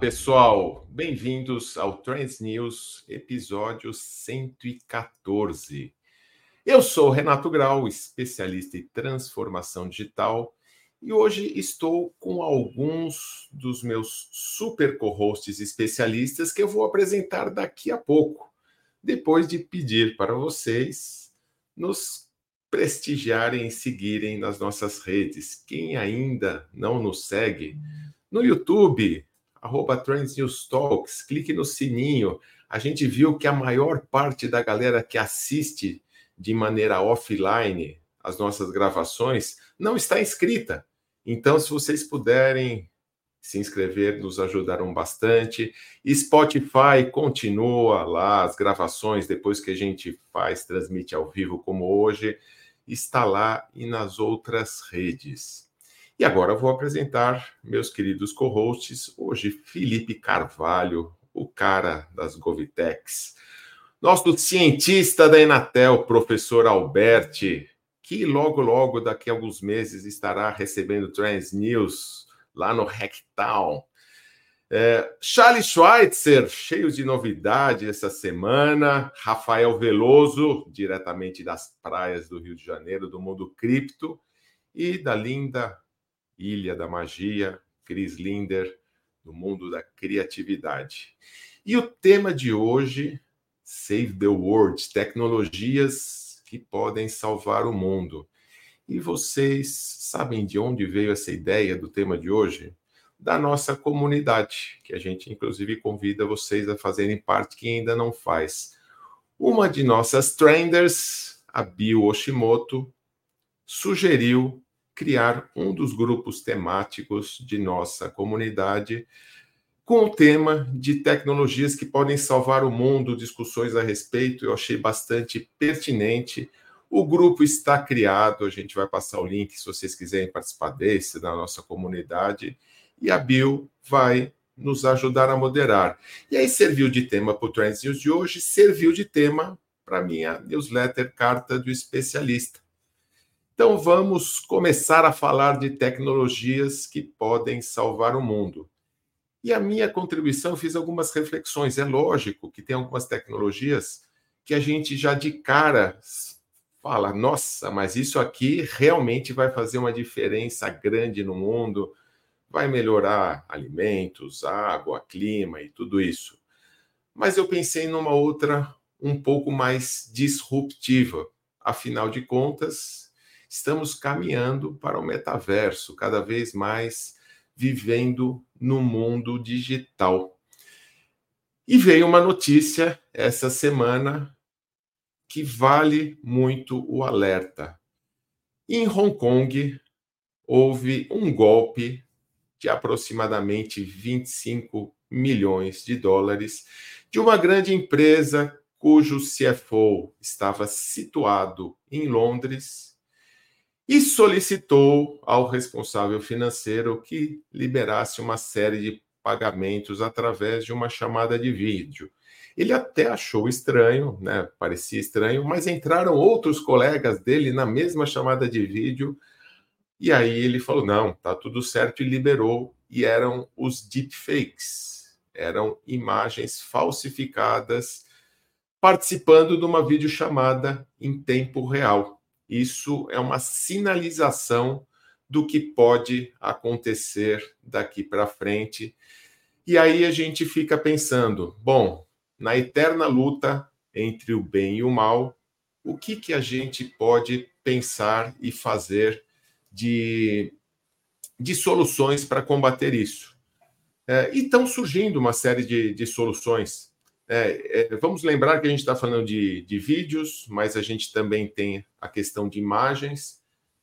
pessoal, bem-vindos ao Trends News, episódio 114. Eu sou Renato Grau, especialista em transformação digital, e hoje estou com alguns dos meus super co-hosts especialistas que eu vou apresentar daqui a pouco, depois de pedir para vocês nos prestigiarem e seguirem nas nossas redes. Quem ainda não nos segue, no YouTube, arroba Trends News Talks, clique no sininho. A gente viu que a maior parte da galera que assiste de maneira offline as nossas gravações não está inscrita. Então, se vocês puderem se inscrever, nos ajudaram bastante. Spotify continua lá as gravações depois que a gente faz, transmite ao vivo como hoje, está lá e nas outras redes. E agora vou apresentar meus queridos co-hosts. Hoje, Felipe Carvalho, o cara das Govitex. Nosso cientista da Enatel, professor Alberti, que logo, logo, daqui a alguns meses, estará recebendo Trans News lá no Hacktown. É, Charles Schweitzer, cheio de novidade essa semana. Rafael Veloso, diretamente das praias do Rio de Janeiro, do mundo cripto. E da linda Ilha da Magia, Chris Linder, do mundo da criatividade. E o tema de hoje, Save the World, tecnologias que podem salvar o mundo. E vocês sabem de onde veio essa ideia do tema de hoje? Da nossa comunidade, que a gente inclusive convida vocês a fazerem parte que ainda não faz. Uma de nossas trenders, a Bio Oshimoto, sugeriu criar um dos grupos temáticos de nossa comunidade com o tema de tecnologias que podem salvar o mundo, discussões a respeito, eu achei bastante pertinente. O grupo está criado, a gente vai passar o link se vocês quiserem participar desse, da nossa comunidade, e a Bill vai nos ajudar a moderar. E aí serviu de tema para o Trends News de hoje, serviu de tema para minha newsletter Carta do Especialista. Então vamos começar a falar de tecnologias que podem salvar o mundo. E a minha contribuição, fiz algumas reflexões. É lógico que tem algumas tecnologias que a gente já de cara fala: nossa, mas isso aqui realmente vai fazer uma diferença grande no mundo, vai melhorar alimentos, água, clima e tudo isso. Mas eu pensei numa outra um pouco mais disruptiva. Afinal de contas, estamos caminhando para o metaverso, cada vez mais vivendo no mundo digital. E veio uma notícia essa semana que vale muito o alerta. Em Hong Kong, houve um golpe de aproximadamente 25 milhões de dólares de uma grande empresa cujo CFO estava situado em Londres e solicitou ao responsável financeiro que liberasse uma série de pagamentos através de uma chamada de vídeo. Ele até achou estranho, né? Parecia estranho, mas entraram outros colegas dele na mesma chamada de vídeo. E aí ele falou: "Não, tá tudo certo" e liberou e eram os deepfakes. Eram imagens falsificadas participando de uma videochamada em tempo real. Isso é uma sinalização do que pode acontecer daqui para frente. E aí a gente fica pensando, bom, na eterna luta entre o bem e o mal, o que, que a gente pode pensar e fazer de, de soluções para combater isso? É, e estão surgindo uma série de, de soluções. É, é, vamos lembrar que a gente está falando de, de, vídeos, mas a gente também tem a questão de imagens.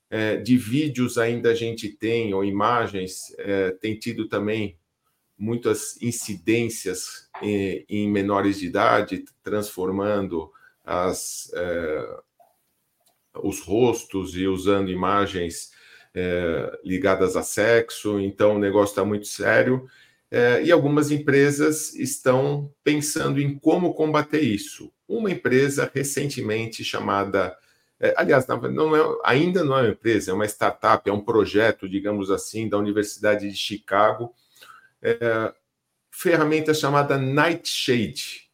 É, de vídeos ainda a gente tem, ou imagens, é, tem tido também muitas incidências em, em menores de idade, transformando as, é, os rostos e usando imagens é, ligadas a sexo. Então o negócio está muito sério. É, e algumas empresas estão pensando em como combater isso. Uma empresa recentemente chamada, é, aliás, não é, ainda não é uma empresa, é uma startup, é um projeto, digamos assim, da Universidade de Chicago, é, ferramenta chamada Nightshade.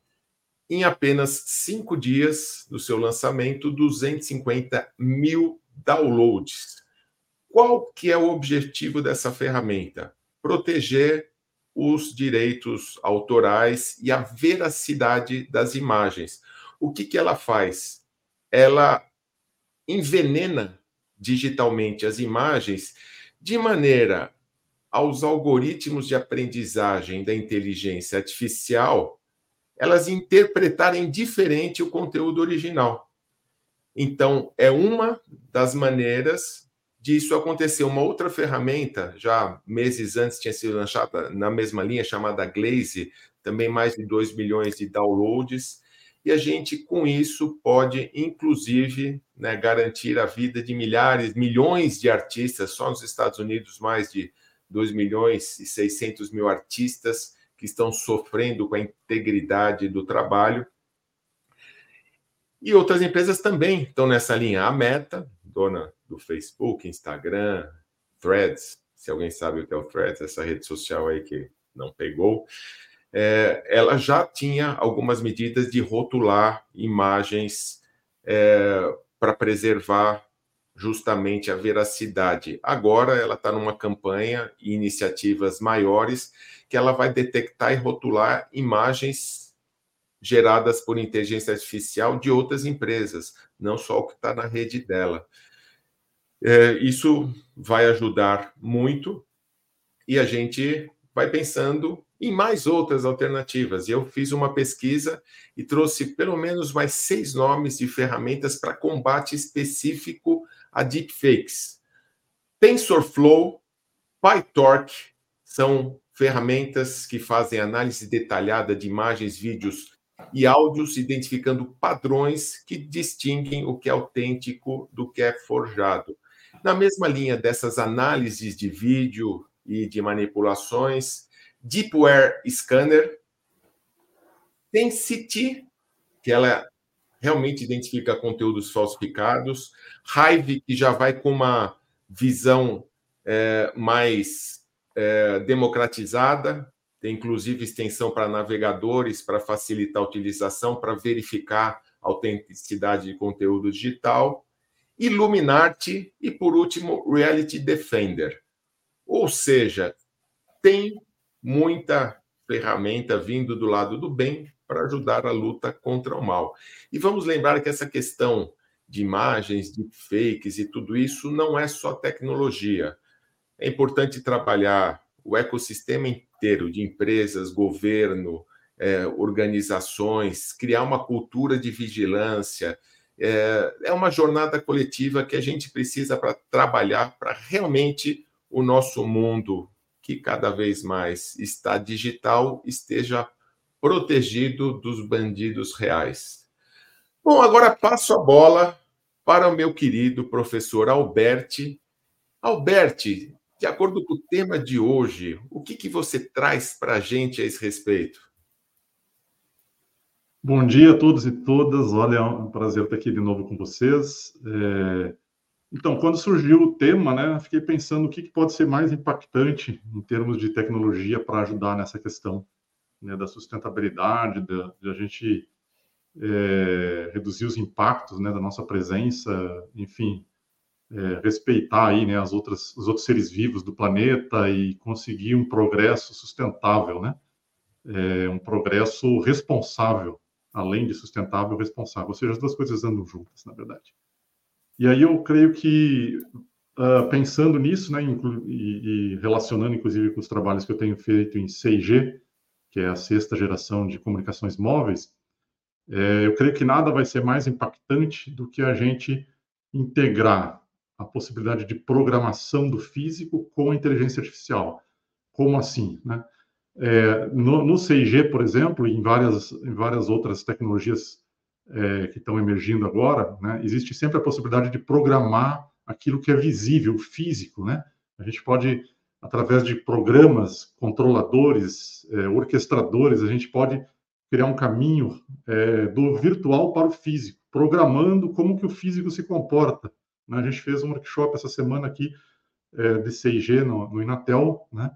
Em apenas cinco dias do seu lançamento, 250 mil downloads. Qual que é o objetivo dessa ferramenta? Proteger os direitos autorais e a veracidade das imagens. O que, que ela faz? Ela envenena digitalmente as imagens de maneira aos algoritmos de aprendizagem da inteligência artificial elas interpretarem diferente o conteúdo original. Então, é uma das maneiras disso acontecer. Uma outra ferramenta, já meses antes tinha sido lançada na mesma linha, chamada Glaze, também mais de 2 milhões de downloads. E a gente, com isso, pode, inclusive, né, garantir a vida de milhares, milhões de artistas, só nos Estados Unidos, mais de 2 milhões e 600 mil artistas que estão sofrendo com a integridade do trabalho. E outras empresas também estão nessa linha. A Meta, dona do Facebook, Instagram, Threads, se alguém sabe o que é o Threads, essa rede social aí que não pegou, é, ela já tinha algumas medidas de rotular imagens é, para preservar justamente a veracidade. Agora ela está numa campanha e iniciativas maiores que ela vai detectar e rotular imagens geradas por inteligência artificial de outras empresas, não só o que está na rede dela. É, isso vai ajudar muito e a gente vai pensando em mais outras alternativas. Eu fiz uma pesquisa e trouxe pelo menos mais seis nomes de ferramentas para combate específico a deepfakes. TensorFlow, PyTorch são ferramentas que fazem análise detalhada de imagens, vídeos e áudios, identificando padrões que distinguem o que é autêntico do que é forjado. Na mesma linha dessas análises de vídeo e de manipulações, Deepware Scanner, Tensity, que ela realmente identifica conteúdos falsificados, Hive, que já vai com uma visão é, mais é, democratizada, tem inclusive extensão para navegadores, para facilitar a utilização, para verificar a autenticidade de conteúdo digital. Illuminati e, por último, Reality Defender. Ou seja, tem muita ferramenta vindo do lado do bem para ajudar a luta contra o mal. E vamos lembrar que essa questão de imagens, de fakes e tudo isso não é só tecnologia. É importante trabalhar o ecossistema inteiro de empresas, governo, é, organizações, criar uma cultura de vigilância, é, é uma jornada coletiva que a gente precisa para trabalhar para realmente o nosso mundo, que cada vez mais está digital, esteja protegido dos bandidos reais. Bom, agora passo a bola para o meu querido professor Alberti. Alberti, de acordo com o tema de hoje, o que, que você traz para a gente a esse respeito? Bom dia a todos e todas. Olha, é um prazer estar aqui de novo com vocês. É... Então, quando surgiu o tema, né, fiquei pensando o que, pode ser mais impactante em termos de tecnologia para ajudar nessa questão né, da sustentabilidade, de, de a gente é, reduzir os impactos né, da nossa presença, enfim, é, respeitar aí, né, as outras, os outros seres vivos do planeta e conseguir um progresso sustentável, né? É, um progresso responsável além de sustentável, responsável. Ou seja, as duas coisas andam juntas, na verdade. E aí eu creio que, uh, pensando nisso, né, e, e, relacionando inclusive com os trabalhos que eu tenho feito em 6G, que é a sexta geração de comunicações móveis, é, eu creio que nada vai ser mais impactante do que a gente integrar a possibilidade de programação do físico com a inteligência artificial. Como assim? Né? É, no, no 6G, por exemplo, e em várias, em várias outras tecnologias é, que estão emergindo agora, né, existe sempre a possibilidade de programar aquilo que é visível, físico. Né? A gente pode, através de programas, controladores, é, orquestradores, a gente pode criar um caminho é, do virtual para o físico, programando como que o físico se comporta. Né? A gente fez um workshop essa semana aqui é, de 6G no, no Inatel, né?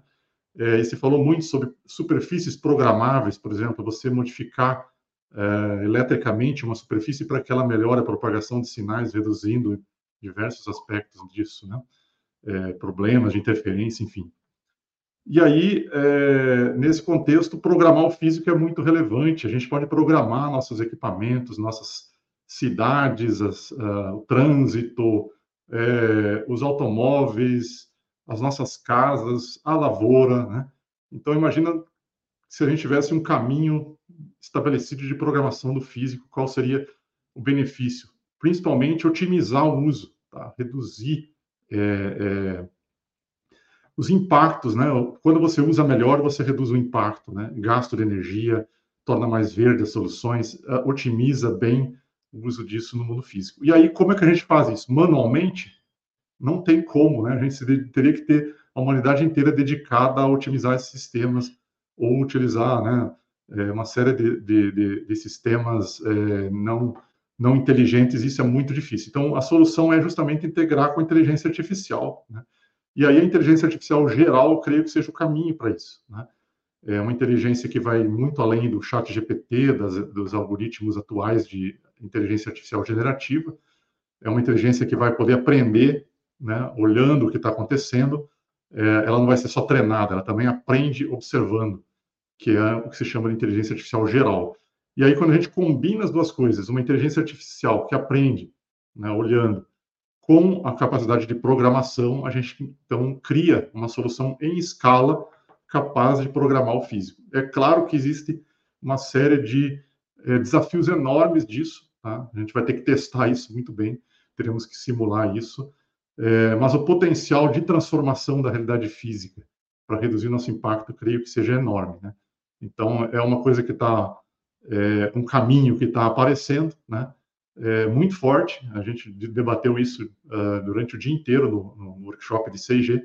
É, e se falou muito sobre superfícies programáveis, por exemplo, você modificar é, eletricamente uma superfície para que ela melhore a propagação de sinais, reduzindo diversos aspectos disso, né? É, problemas de interferência, enfim. E aí, é, nesse contexto, programar o físico é muito relevante. A gente pode programar nossos equipamentos, nossas cidades, as, uh, o trânsito, é, os automóveis, as nossas casas, a lavoura. Né? Então, imagina se a gente tivesse um caminho estabelecido de programação do físico, qual seria o benefício? Principalmente otimizar o uso, tá? reduzir é, é, os impactos. Né? Quando você usa melhor, você reduz o impacto, né? gasto de energia, torna mais verde as soluções, otimiza bem o uso disso no mundo físico. E aí, como é que a gente faz isso? Manualmente? Não tem como, né? A gente teria que ter a humanidade inteira dedicada a otimizar esses sistemas ou utilizar, né, é, uma série de, de, de, de sistemas é, não não inteligentes. Isso é muito difícil. Então, a solução é justamente integrar com a inteligência artificial. Né? E aí a inteligência artificial geral, eu creio que seja o caminho para isso. Né? É uma inteligência que vai muito além do chat GPT, das, dos algoritmos atuais de inteligência artificial generativa. É uma inteligência que vai poder aprender, né, olhando o que está acontecendo. É, ela não vai ser só treinada, ela também aprende observando, que é o que se chama de inteligência artificial geral. E aí, quando a gente combina as duas coisas, uma inteligência artificial que aprende, né, olhando, com a capacidade de programação, a gente então cria uma solução em escala capaz de programar o físico. É claro que existe uma série de é, desafios enormes disso, Tá? A gente vai ter que testar isso muito bem, teremos que simular isso. É, mas o potencial de transformação da realidade física para reduzir nosso impacto, creio que seja enorme. Né? Então, é uma coisa que está, é, um caminho que está aparecendo, né? É muito forte. A gente debateu isso uh, durante o dia inteiro no, no workshop de 6G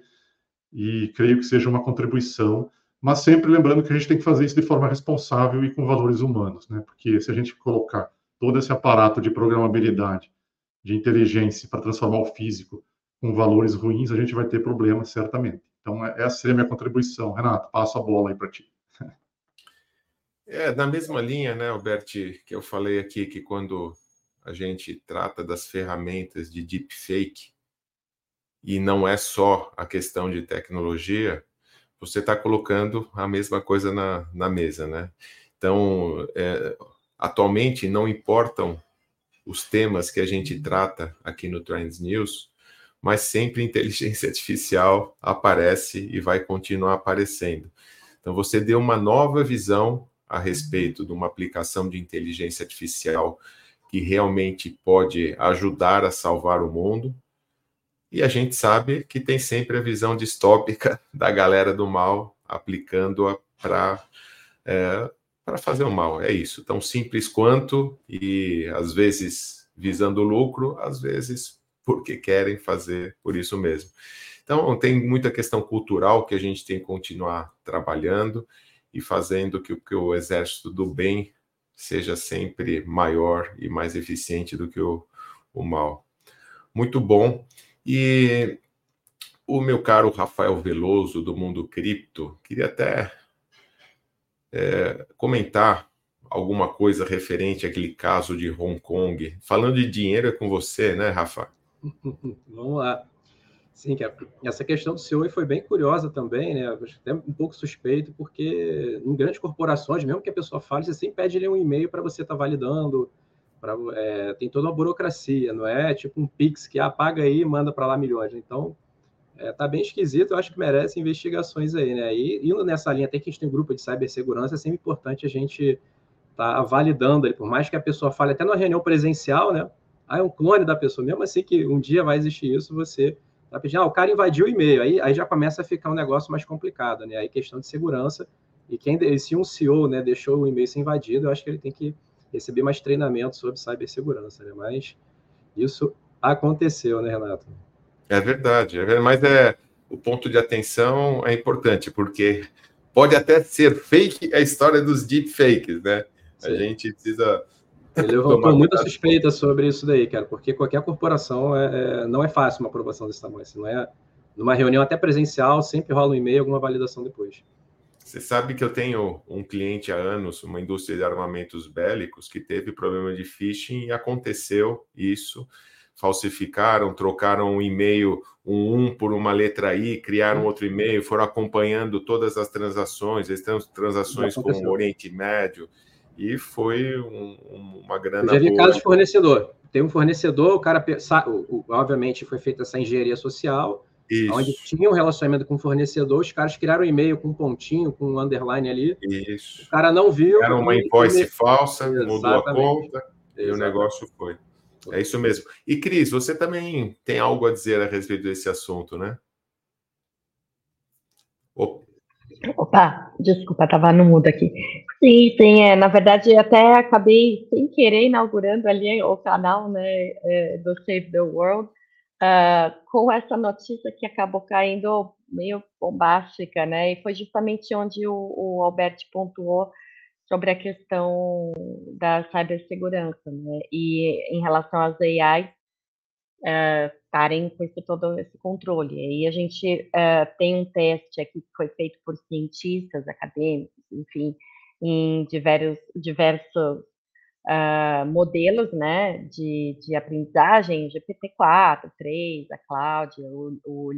e creio que seja uma contribuição mas sempre lembrando que a gente tem que fazer isso de forma responsável e com valores humanos, né? Porque se a gente colocar todo esse aparato de programabilidade, de inteligência para transformar o físico com valores ruins, a gente vai ter problemas, certamente. Então, é, essa seria a minha contribuição. Renato, passo a bola aí para ti. É, na mesma linha, né, Alberti, que eu falei aqui, que quando a gente trata das ferramentas de deepfake, e não é só a questão de tecnologia, você está colocando a mesma coisa na, na mesa, né? Então, é, Atualmente, não importam os temas que a gente trata aqui no Trends News, mas sempre inteligência artificial aparece e vai continuar aparecendo. Então, você deu uma nova visão a respeito de uma aplicação de inteligência artificial que realmente pode ajudar a salvar o mundo. E a gente sabe que tem sempre a visão distópica da galera do mal aplicando-a para é, para fazer o mal. É isso, tão simples quanto, e às vezes visando lucro, às vezes porque querem fazer por isso mesmo. Então, tem muita questão cultural que a gente tem que continuar trabalhando e fazendo que, que o exército do bem seja sempre maior e mais eficiente do que o, o mal. Muito bom. E o meu caro Rafael Veloso, do Mundo Cripto, queria até é, comentar alguma coisa referente àquele caso de Hong Kong. Falando de dinheiro é com você, né, Rafa? Vamos lá. Sim, essa questão do CEO foi bem curiosa também, né? Até um pouco suspeito, porque em grandes corporações, mesmo que a pessoa fale, você sempre pede um e-mail para você estar tá validando. Pra, é, tem toda uma burocracia, não é tipo um Pix que apaga aí e manda para lá milhões. Então, é, tá bem esquisito, eu acho que merece investigações aí, né? E indo nessa linha, até que a gente tem um grupo de cibersegurança, é sempre importante a gente tá validando ele, por mais que a pessoa fale até na reunião presencial, né? Ah, é um clone da pessoa, mesmo assim que um dia vai existir isso, você tá pedindo, ah, o cara invadiu o e-mail, aí, aí já começa a ficar um negócio mais complicado, né? Aí questão de segurança, e quem, se um CEO, né, deixou o e-mail ser invadido, eu acho que ele tem que receber mais treinamento sobre cibersegurança, né? Mas isso aconteceu, né, Renato? É verdade, é verdade, mas é o ponto de atenção é importante, porque pode até ser fake a história dos deepfakes, né? Sim. A gente precisa. Ele levantou muita suspeita sobre isso daí, cara, porque qualquer corporação é, é, não é fácil uma aprovação desse tamanho. Assim, não é numa reunião até presencial, sempre rola um e-mail, alguma validação depois. Você sabe que eu tenho um cliente há anos, uma indústria de armamentos bélicos, que teve problema de phishing e aconteceu isso. Falsificaram, trocaram um e-mail, um 1 por uma letra I, criaram hum. outro e-mail, foram acompanhando todas as transações, têm transações com o Oriente Médio, e foi um, uma grana. Eu já vi boa. caso de fornecedor. Tem um fornecedor, o cara, obviamente, foi feita essa engenharia social, isso. Onde tinha um relacionamento com o fornecedor, os caras criaram um e-mail com um pontinho, com um underline ali. Isso. O cara não viu. Era uma invoice e... falsa, Exatamente. mudou a conta Exatamente. e o negócio foi. É isso mesmo. E Cris, você também tem algo a dizer a respeito desse assunto, né? Opa, desculpa, estava no mudo aqui. Sim, sim, é, na verdade até acabei sem querer inaugurando ali o canal né, é, do Save the World, uh, com essa notícia que acabou caindo meio bombástica, né? E foi justamente onde o, o Alberto pontuou sobre a questão da cibersegurança, né? E em relação às AI estarem uh, com esse, todo esse controle. E a gente uh, tem um teste aqui que foi feito por cientistas acadêmicos, enfim, em diversos, diversos uh, modelos né, de, de aprendizagem, GPT-4, 3, a Cláudia, o, o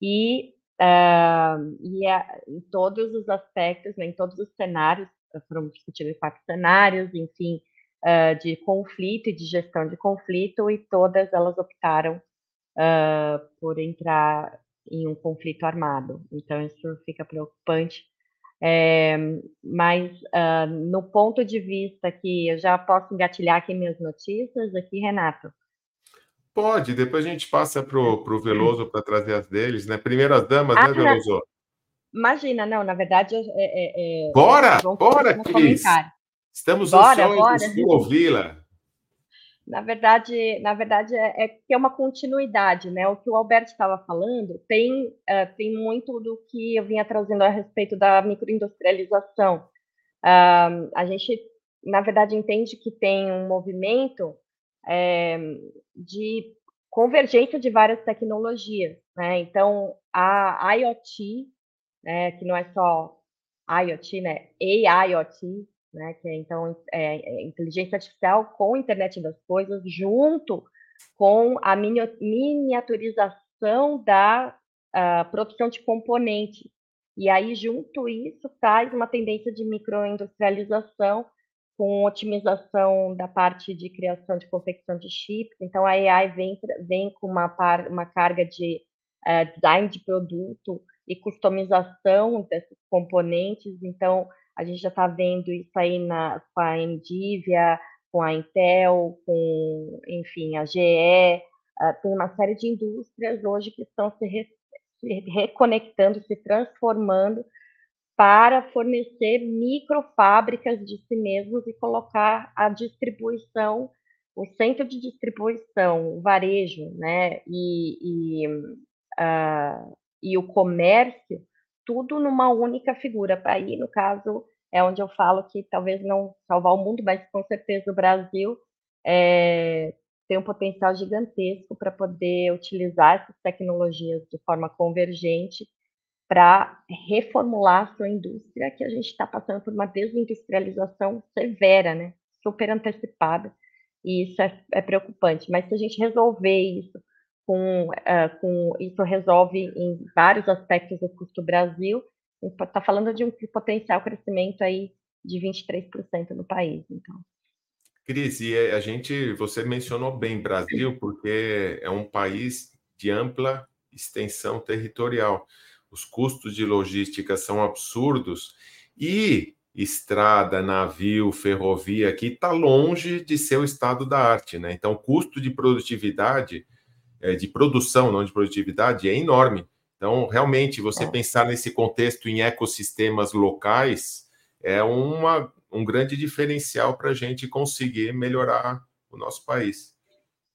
e, uh, e a, em todos os aspectos, né, em todos os cenários, foram discutidos quatro cenários, enfim, uh, de conflito e de gestão de conflito, e todas elas optaram por entrar em um conflito armado. Então, isso fica preocupante é, mas uh, no ponto de vista que eu já posso engatilhar aqui minhas notícias, aqui, Renato. Pode, depois a gente passa para o Veloso para trazer as deles, né? Primeiras damas, né, ah, né, Veloso? Imagina, não, na verdade. É, é, é bora, bora, Cris! Estamos bora, ansiosos de ouvi-la. Na verdade, na verdade é, é é uma continuidade, né? O que o Alberto estava falando tem, uh, tem muito do que eu vinha trazendo a respeito da microindustrialização. Uh, a gente, na verdade, entende que tem um movimento é, de convergência de várias tecnologias, né? Então, a IoT, né, que não é só IoT, né? AIoT, né? Que é, então é, é inteligência artificial com internet das coisas, junto com a miniaturização da uh, produção de componentes. E aí, junto isso, traz uma tendência de microindustrialização com otimização da parte de criação de confecção de chips. Então, a AI vem, vem com uma, par, uma carga de uh, design de produto e customização desses componentes. Então, a gente já está vendo isso aí na, com a Nvidia, com a Intel, com, enfim, a GE. Uh, ah, tem uma série de indústrias hoje que estão se, re, se reconectando, se transformando para fornecer microfábricas de si mesmos e colocar a distribuição, o centro de distribuição, o varejo, né, e, e, uh, e o comércio tudo numa única figura. Aí, no caso, é onde eu falo que talvez não salvar o mundo, mas com certeza o Brasil é, tem um potencial gigantesco para poder utilizar essas tecnologias de forma convergente para reformular a sua indústria, que a gente está passando por uma desindustrialização severa, né? super antecipada, e isso é, é preocupante. Mas se a gente resolver isso com, uh, com isso resolve em vários aspectos do custo Brasil. Está falando de um potencial crescimento aí de 23% no país. Então. Cris, e a gente, você mencionou bem Brasil, porque é um país de ampla extensão territorial. Os custos de logística são absurdos e estrada, navio, ferrovia aqui está longe de ser o estado da arte, né? Então, custo de produtividade de produção, não de produtividade, é enorme. Então, realmente, você é. pensar nesse contexto em ecossistemas locais é uma, um grande diferencial para a gente conseguir melhorar o nosso país.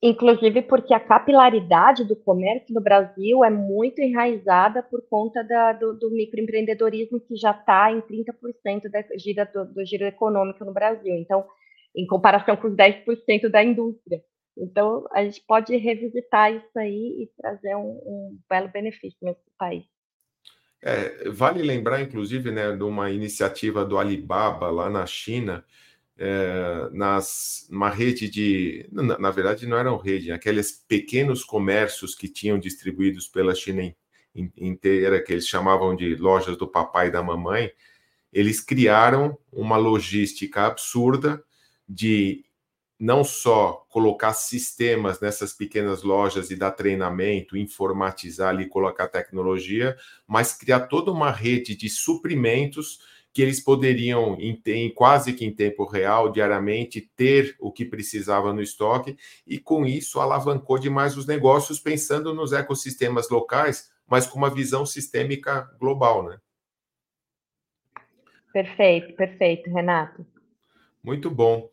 Inclusive porque a capilaridade do comércio no Brasil é muito enraizada por conta da, do, do, microempreendedorismo que já está em 30% da gira, do, do giro econômico no Brasil. Então, em comparação com os 10% da indústria. Então, a gente pode revisitar isso aí e trazer um, um belo benefício nesse país. É, vale lembrar, inclusive, né, de uma iniciativa do Alibaba lá na China, é, nas, uma rede de. Na, na, verdade, não eram rede, aqueles pequenos comércios que tinham distribuídos pela China inteira, que eles chamavam de lojas do papai e da mamãe, eles criaram uma logística absurda de não só colocar sistemas nessas pequenas lojas e dar treinamento, informatizar ali, colocar tecnologia, mas criar toda uma rede de suprimentos que eles poderiam, em, em, quase que em tempo real, diariamente, ter o que precisava no estoque, e com isso alavancou demais os negócios, pensando nos ecossistemas locais, mas com uma visão sistêmica global, né? Perfeito, perfeito, Renato. Muito bom.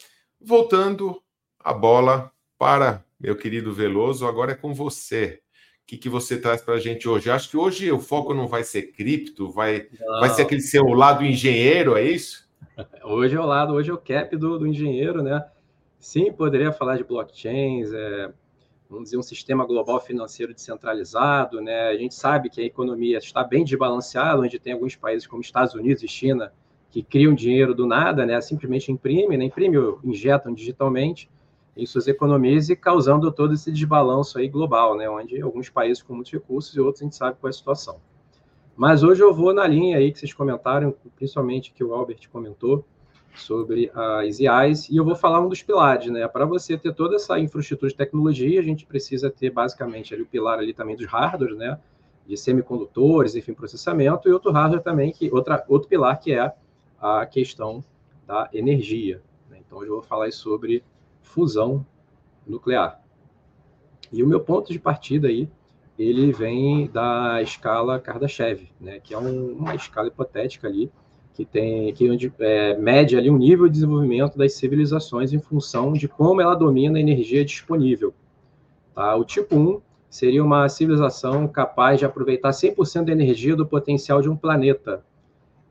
Voltando a bola para meu querido Veloso, agora é com você. O que, que você traz para a gente hoje? Acho que hoje o foco não vai ser cripto, vai, vai ser aquele seu lado engenheiro, é isso? Hoje é o lado, hoje é o cap do, do engenheiro, né? Sim, poderia falar de blockchains, é, vamos dizer, um sistema global financeiro descentralizado, né? A gente sabe que a economia está bem desbalanceada, onde tem alguns países como Estados Unidos e China que criam dinheiro do nada, né? Simplesmente imprimem, né? imprimem, injetam digitalmente em suas economias e causando todo esse desbalanço aí global, né? Onde alguns países com muitos recursos e outros a gente sabe qual é a situação. Mas hoje eu vou na linha aí que vocês comentaram, principalmente que o Albert comentou sobre as IAs, e eu vou falar um dos pilares, né? Para você ter toda essa infraestrutura de tecnologia, a gente precisa ter basicamente ali o pilar ali também dos hardware, né? De semicondutores, enfim, processamento, e outro hardware também, que outra, outro pilar que é a questão da energia. Né? Então, hoje eu vou falar sobre fusão nuclear. E o meu ponto de partida aí, ele vem da escala Kardashev, né? que é um, uma escala hipotética ali, que tem que onde, é, mede ali um nível de desenvolvimento das civilizações em função de como ela domina a energia disponível. Tá? O tipo 1 seria uma civilização capaz de aproveitar 100% da energia do potencial de um planeta,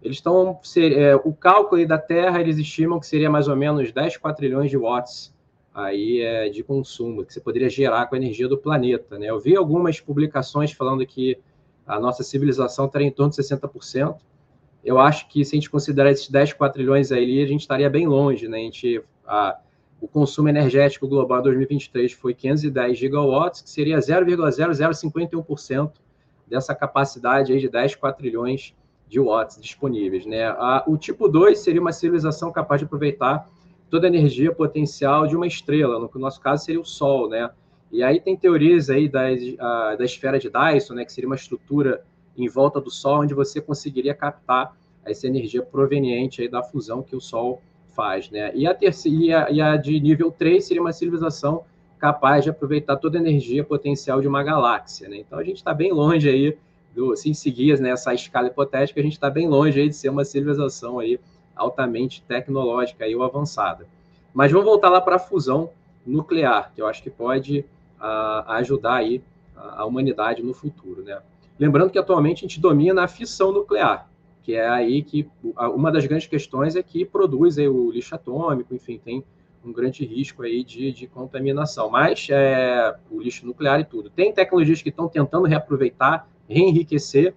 eles estão. É, o cálculo da Terra, eles estimam que seria mais ou menos 10 quatrilhões de watts aí é, de consumo que você poderia gerar com a energia do planeta. Né? Eu vi algumas publicações falando que a nossa civilização estaria em torno de 60%. Eu acho que se a gente considerar esses 10 quatrilhões aí, a gente estaria bem longe. Né? A gente, a, o consumo energético global em 2023 foi 510 gigawatts, que seria 0,0051% dessa capacidade aí de 10 quatrilhões de watts disponíveis. Né? A, o tipo 2 seria uma civilização capaz de aproveitar toda a energia potencial de uma estrela, no nosso caso seria o Sol, né? E aí tem teorias aí das, a, da esfera de Dyson, né, que seria uma estrutura em volta do Sol, onde você conseguiria captar essa energia proveniente aí da fusão que o Sol faz, né? E a terceira e a, de nível 3 seria uma civilização capaz de aproveitar toda a energia potencial de uma galáxia, né? Então a gente está bem longe aí do, se seguir nessa né, escala hipotética, a gente está bem longe aí de ser uma civilização aí altamente tecnológica e avançada. Mas vamos voltar lá para a fusão nuclear, que eu acho que pode a, ajudar aí a, a, humanidade no futuro, né? Lembrando que atualmente a gente domina a fissão nuclear, que é aí que uma das grandes questões é que produz aí o lixo atômico, enfim, tem um grande risco aí de, de contaminação. Mas é, o lixo nuclear e tudo. Tem tecnologias que estão tentando reaproveitar reenriquecer.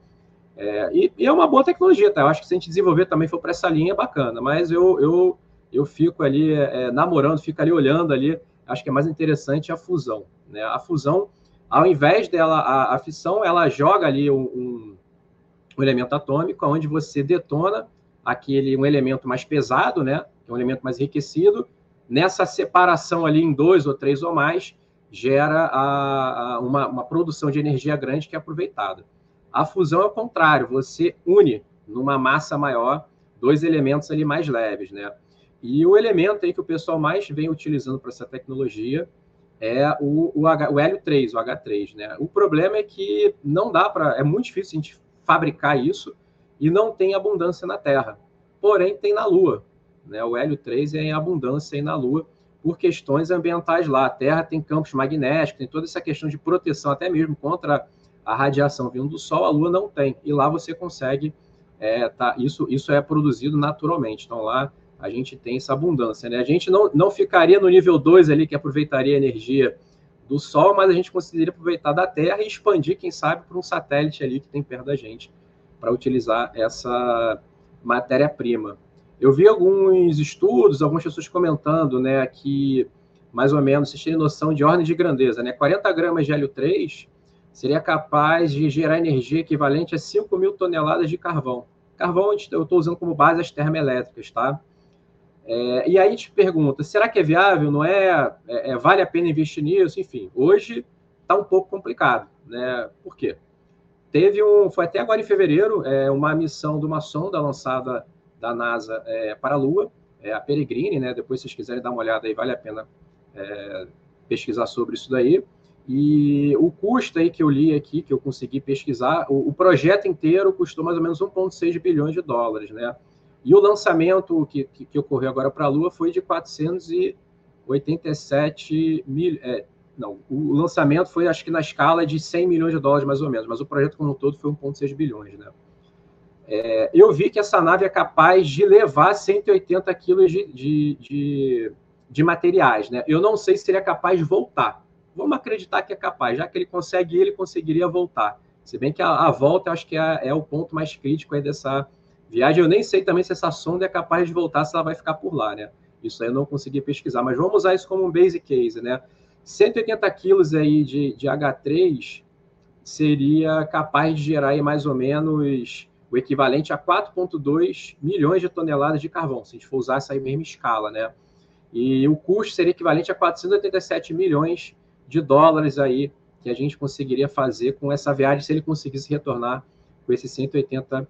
É, e, e, é uma boa tecnologia, tá? Eu acho que se a gente desenvolver também for para essa linha, é bacana. Mas eu, eu, eu fico ali é, namorando, fico ali olhando ali. Acho que é mais interessante a fusão. Né? A fusão, ao invés dela, a, a fissão, ela joga ali um, um, um, elemento atômico, onde você detona aquele um elemento mais pesado, né? É um elemento mais enriquecido. Nessa separação ali em dois ou três ou mais, gera a, a uma, uma, produção de energia grande que é aproveitada. A fusão é o contrário, você une numa massa maior dois elementos ali mais leves, né? E o elemento aí que o pessoal mais vem utilizando para essa tecnologia é o, o, H, o hélio 3, o H3, né? O problema é que não dá para, é muito difícil a gente fabricar isso e não tem abundância na Terra. Porém, tem na Lua, né? O hélio 3 é em abundância aí na Lua por questões ambientais lá. A Terra tem campos magnéticos, tem toda essa questão de proteção, até mesmo contra a radiação vindo do Sol, a Lua não tem. E lá você consegue, é, tá, isso, isso é produzido naturalmente. Então lá a gente tem essa abundância. Né? A gente não, não ficaria no nível 2 ali, que aproveitaria a energia do Sol, mas a gente conseguiria aproveitar da Terra e expandir, quem sabe, para um satélite ali que tem perto da gente, para utilizar essa matéria-prima. Eu vi alguns estudos, algumas pessoas comentando né, que, mais ou menos, vocês têm noção de ordem de grandeza, né? 40 gramas de hélio 3 seria capaz de gerar energia equivalente a 5 mil toneladas de carvão. Carvão eu estou usando como base as termoelétricas, tá? É, e aí te pergunta, será que é viável? Não é, é, é vale a pena investir nisso? Enfim, hoje está um pouco complicado, né? Por quê? Teve um, foi até agora em fevereiro, é, uma missão de uma sonda lançada da NASA é, para a Lua, é a Peregrine, né? Depois, se vocês quiserem dar uma olhada aí, vale a pena é, pesquisar sobre isso daí. E o custo aí que eu li aqui, que eu consegui pesquisar, o, o projeto inteiro custou mais ou menos 1,6 bilhões de dólares, né? E o lançamento que, que, que ocorreu agora para a Lua foi de 487 mil. É, não, o lançamento foi acho que na escala de 100 milhões de dólares, mais ou menos, mas o projeto como um todo foi 1,6 bilhões, né? É, eu vi que essa nave é capaz de levar 180 quilos de, de, de, de, materiais, né? Eu não sei se seria capaz de voltar. Vamos acreditar que é capaz, já que ele consegue ele conseguiria voltar. Se bem que a, a volta, acho que é, é, o ponto mais crítico aí dessa viagem. Eu nem sei também se essa sonda é capaz de voltar, se ela vai ficar por lá, né? Isso aí eu não consegui pesquisar, mas vamos usar isso como um basic case, né? 180 quilos aí de, de H3 seria capaz de gerar aí mais ou menos o equivalente a 4,2 milhões de toneladas de carvão, se a gente for usar essa mesma escala, né? E o custo seria equivalente a 487 milhões de dólares aí que a gente conseguiria fazer com essa viagem se ele conseguisse retornar com esses 180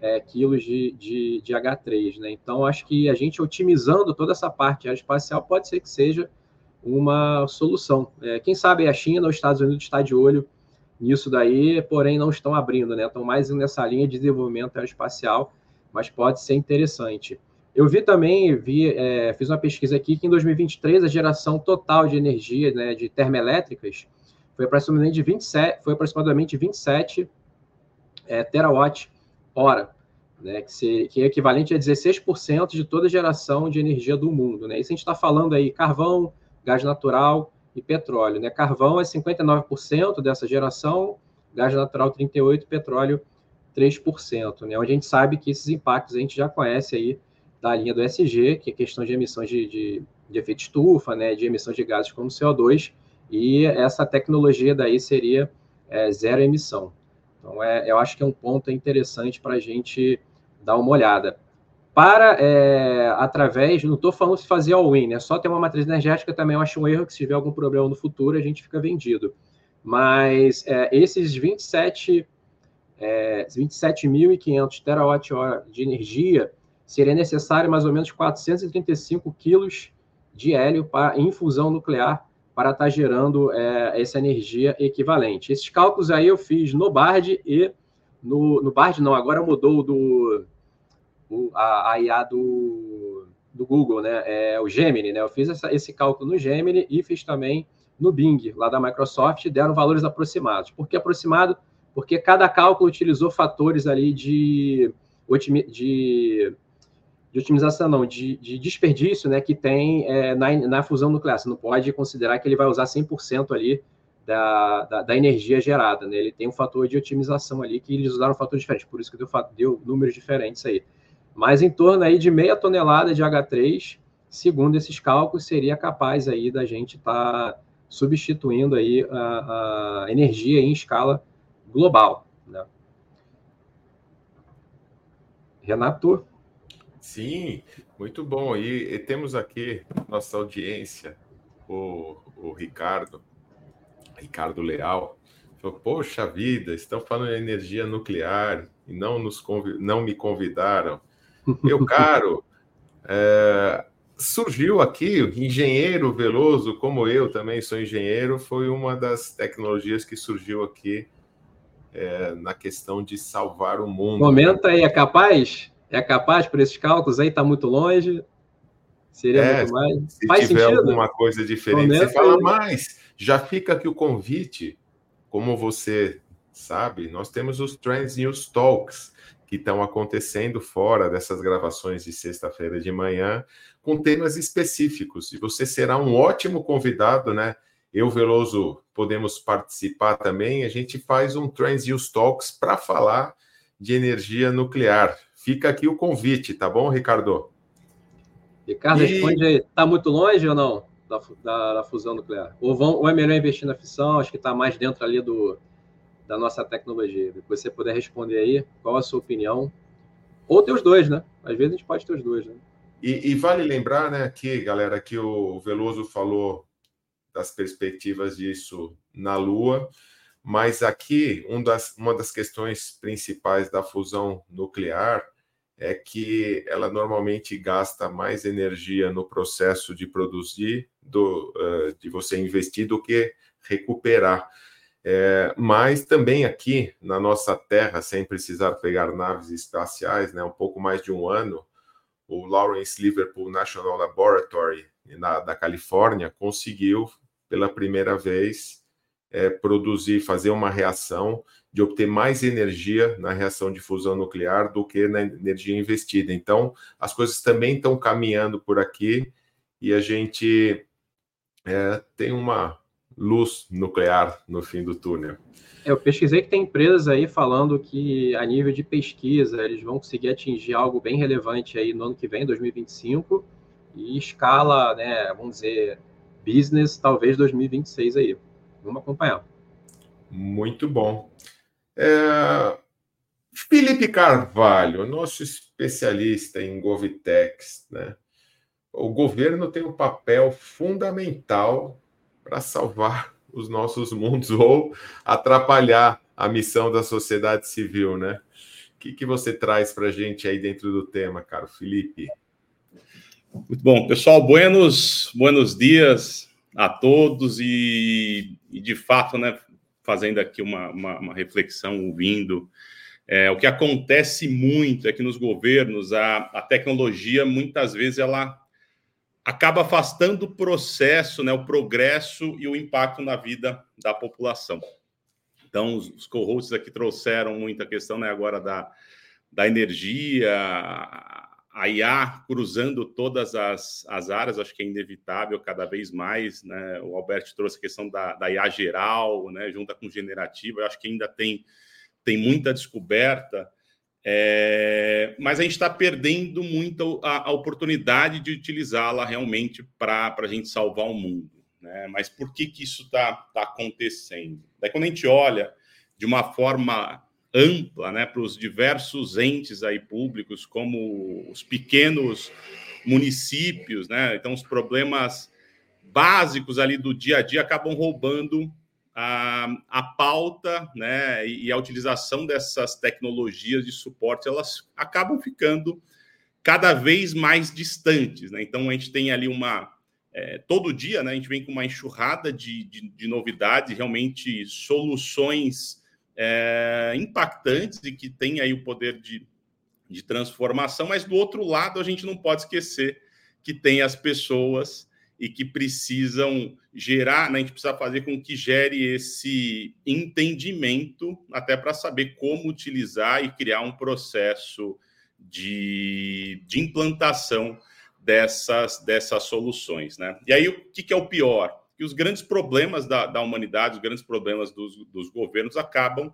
é, quilos de, de, de, H3, né? Então, acho que a gente otimizando toda essa parte aeroespacial pode ser que seja uma solução. É, quem sabe a China ou os Estados Unidos está de olho nisso daí, porém não estão abrindo, né? Estão mais nessa linha de desenvolvimento aeroespacial, mas pode ser interessante. Eu vi também, vi, é, fiz uma pesquisa aqui que em 2023 a geração total de energia, né, de termoelétricas, foi aproximadamente de 27, foi aproximadamente 27 é, terawatt hora, né, que, se, que é equivalente a 16% de toda a geração de energia do mundo, né? Isso a gente está falando aí carvão, gás natural, e petróleo. Né? Carvão é 59% dessa geração, gás natural 38%, petróleo 3%, né? a gente sabe que esses impactos a gente já conhece aí da linha do SG, que é questão de emissões de, de, de efeito estufa, né? de emissões de gases como CO2, e essa tecnologia daí seria é, zero emissão. Então, é, eu acho que é um ponto interessante para a gente dar uma olhada para, é, através, não estou falando se fazer all-in, né? Só ter uma matriz energética também eu acho um erro, que se tiver algum problema no futuro, a gente fica vendido. Mas é, esses 27, é, 27.500 terawatt-hora de energia, seria necessário mais ou menos 435 quilos de hélio para infusão nuclear para estar tá gerando é, essa energia equivalente. Esses cálculos aí eu fiz no BARD e no, no BARD não, agora mudou do a, a IA do, do Google, né? É o Gemini, né? Eu fiz essa, esse cálculo no Gemini e fiz também no Bing, lá da Microsoft, deram valores aproximados. Por que aproximado? Porque cada cálculo utilizou fatores ali de, de, de otimização, não, de, de, desperdício, né, que tem é, na, na fusão nuclear. Você não pode considerar que ele vai usar 100% ali da, da, da, energia gerada, né? Ele tem um fator de otimização ali que eles usaram um fator diferente, por isso que deu, deu números diferentes aí mas em torno aí de meia tonelada de H3, segundo esses cálculos, seria capaz aí da gente estar tá substituindo aí a, a, energia em escala global. Né? Renato? Sim, muito bom. E, e, temos aqui nossa audiência, o, o Ricardo, Ricardo Leal. Falou, Poxa vida, estão falando de energia nuclear e não, nos não me convidaram. Meu caro, é, surgiu aqui, engenheiro Veloso, como eu também sou engenheiro, foi uma das tecnologias que surgiu aqui é, na questão de salvar o mundo. Comenta aí, é capaz? É capaz por esses cálculos aí? Está muito longe? Seria é, muito mais? Se Faz tiver sentido? alguma coisa diferente, Comenta você fala aí. mais. Já fica aqui o convite, como você sabe, nós temos os Trends News Talks, que estão acontecendo fora dessas gravações de sexta-feira de manhã, com temas específicos. E você será um ótimo convidado, né? Eu, Veloso, podemos participar também. A gente faz um Transuse Talks para falar de energia nuclear. Fica aqui o convite, tá bom, Ricardo? Ricardo, e... responde aí. Está muito longe ou não da, da, da, fusão nuclear? Ou, vão, ou é melhor investir na fissão? Acho que está mais dentro ali do, da nossa tecnologia. Se você puder responder aí, qual a sua opinião? Ou ter os dois, né? Às vezes a gente pode ter os dois, né? E, e vale lembrar, né, aqui, galera, que o Veloso falou das perspectivas disso na Lua, mas aqui um das, uma das questões principais da fusão nuclear é que ela normalmente gasta mais energia no processo de produzir, do, uh, de você investir, do que recuperar. É, mas também aqui na nossa Terra, sem precisar pegar naves espaciais, né, um pouco mais de um ano, o Lawrence Liverpool National Laboratory na, da Califórnia conseguiu pela primeira vez é, produzir, fazer uma reação de obter mais energia na reação de fusão nuclear do que na energia investida. Então, as coisas também estão caminhando por aqui e a gente é, tem uma luz nuclear no fim do túnel. Eu pesquisei que tem empresas aí falando que a nível de pesquisa eles vão conseguir atingir algo bem relevante aí no ano que vem, 2025, e escala, né, vamos dizer, business, talvez 2026 aí. Vamos acompanhar. Muito bom. É... Felipe Carvalho, nosso especialista em Govitex, né? O governo tem um papel fundamental para salvar os nossos mundos ou atrapalhar a missão da sociedade civil, né? O que, que você traz para a gente aí dentro do tema, caro Felipe? Muito bom, pessoal. Buenos, buenos dias a todos e, e de fato, né? fazendo aqui uma, uma, uma reflexão, ouvindo. É, o que acontece muito é que nos governos a, a tecnologia muitas vezes ela acaba afastando o processo, né, o progresso e o impacto na vida da população. Então, os, os co-hosts aqui trouxeram muita questão né, agora da, da energia, a IA cruzando todas as, as áreas, acho que é inevitável cada vez mais, né? O Alberto trouxe a questão da, da IA geral, né? Junta com generativa, eu acho que ainda tem, tem muita descoberta, é, mas a gente está perdendo muito a, a oportunidade de utilizá-la realmente para a gente salvar o mundo. Né? Mas por que, que isso está tá acontecendo? Daí, quando a gente olha de uma forma ampla né, para os diversos entes aí públicos, como os pequenos municípios, né? Então, os problemas básicos ali do dia a dia acabam roubando a, a pauta, né? E a utilização dessas tecnologias de suporte, elas acabam ficando cada vez mais distantes, né? Então, a gente tem ali uma é, todo dia, né? A gente vem com uma enxurrada de, de, de novidades, realmente soluções é, impactantes e que têm aí o poder de, de transformação, mas do outro lado a gente não pode esquecer que tem as pessoas e que precisam gerar, né, a gente precisa fazer com que gere esse entendimento até para saber como utilizar e criar um processo de, de implantação dessas, dessas soluções. Né? E aí, o que, que é o pior? que os grandes problemas da, da humanidade, os grandes problemas dos, dos governos acabam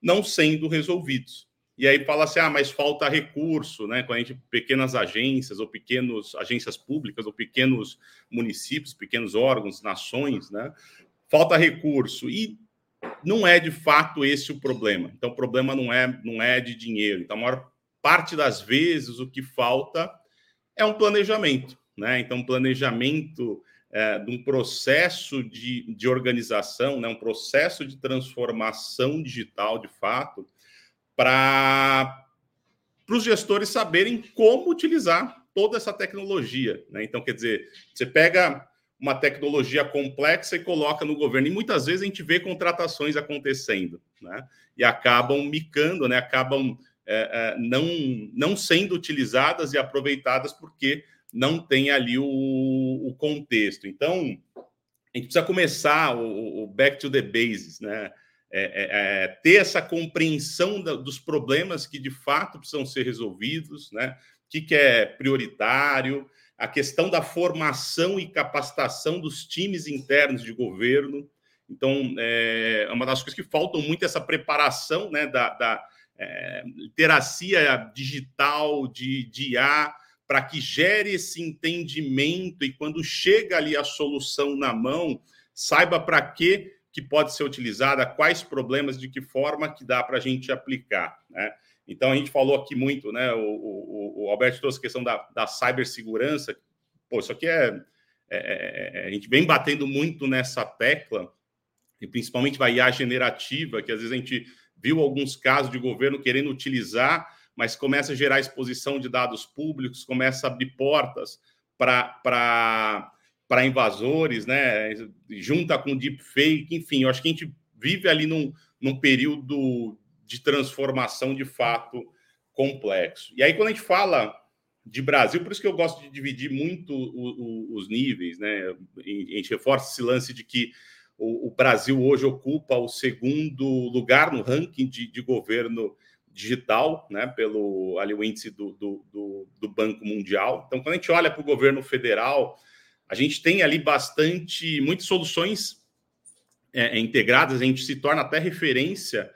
não sendo resolvidos. E aí fala assim, ah, mas falta recurso, né? Quando a gente pequenas agências ou pequenos agências públicas ou pequenos municípios, pequenos órgãos, nações, né? Falta recurso e não é de fato esse o problema. Então o problema não é não é de dinheiro. Então a maior parte das vezes o que falta é um planejamento, né? Então um planejamento é, de um processo de, de organização, né, um processo de transformação digital, de fato, para os gestores saberem como utilizar toda essa tecnologia. Né? Então, quer dizer, você pega uma tecnologia complexa e coloca no governo, e muitas vezes a gente vê contratações acontecendo, né? e acabam micando, né? acabam é, é, não, não sendo utilizadas e aproveitadas porque não tem ali o, o contexto. Então, a gente precisa começar o, o, back to the bases, né? É, é, é, ter essa compreensão da, dos problemas que de fato precisam ser resolvidos, né? O que, que é prioritário, a questão da formação e capacitação dos times internos de governo. Então, é, é uma das coisas que faltam muito essa preparação né, da, da é, literacia digital, de, de IA, para que gere esse entendimento e quando chega ali a solução na mão, saiba para que que pode ser utilizada, quais problemas, de que forma que dá para a gente aplicar. Né? Então, a gente falou aqui muito, né? O, o, o Alberto trouxe a questão da, da cibersegurança. Pô, isso aqui é, é, é, é A gente vem batendo muito nessa tecla, e principalmente vai IA generativa, que às vezes a gente viu alguns casos de governo querendo utilizar, mas começa a gerar exposição de dados públicos, começa a abrir portas para para invasores, né? Junta com deepfake, enfim, eu acho que a gente vive ali num, num período de transformação de fato complexo. E aí, quando a gente fala de Brasil, por isso que eu gosto de dividir muito o, o, os níveis, né? A gente reforça esse lance de que o, o, Brasil hoje ocupa o segundo lugar no ranking de, de governo digital, né? Pelo ali o índice do, do, do, do Banco Mundial. Então, quando a gente olha para o governo federal, a gente tem ali bastante, muitas soluções é, é, integradas, a gente se torna até referência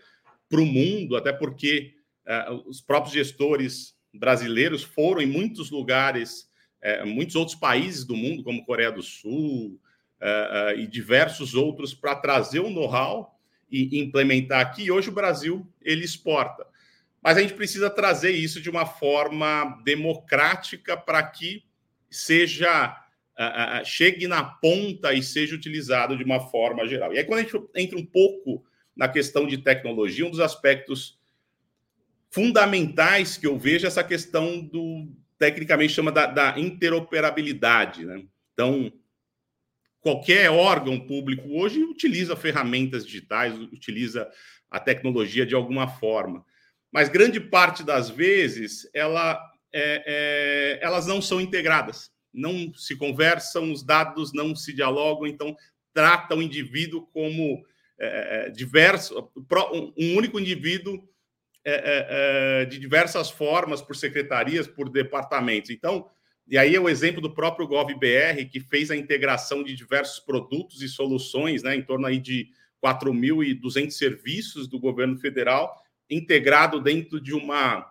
para o mundo, até porque é, os próprios gestores brasileiros foram em muitos lugares, é, muitos outros países do mundo, como Coreia do Sul é, é, e diversos outros, para trazer o know-how e implementar aqui. E hoje o Brasil ele exporta. Mas a gente precisa trazer isso de uma forma democrática para que seja uh, chegue na ponta e seja utilizado de uma forma geral. E aí, quando a gente entra um pouco na questão de tecnologia, um dos aspectos fundamentais que eu vejo é essa questão do, tecnicamente, chama da, da interoperabilidade. Né? Então, qualquer órgão público hoje utiliza ferramentas digitais, utiliza a tecnologia de alguma forma. Mas grande parte das vezes ela, é, é, elas não são integradas não se conversam, os dados não se dialogam, então trata o indivíduo como é, é diverso, um único indivíduo é, é, é, de diversas formas, por secretarias, por departamentos. Então, e aí é o exemplo do próprio GovBR, que fez a integração de diversos produtos e soluções, né, em torno aí de 4.200 serviços do governo federal, integrado dentro de uma,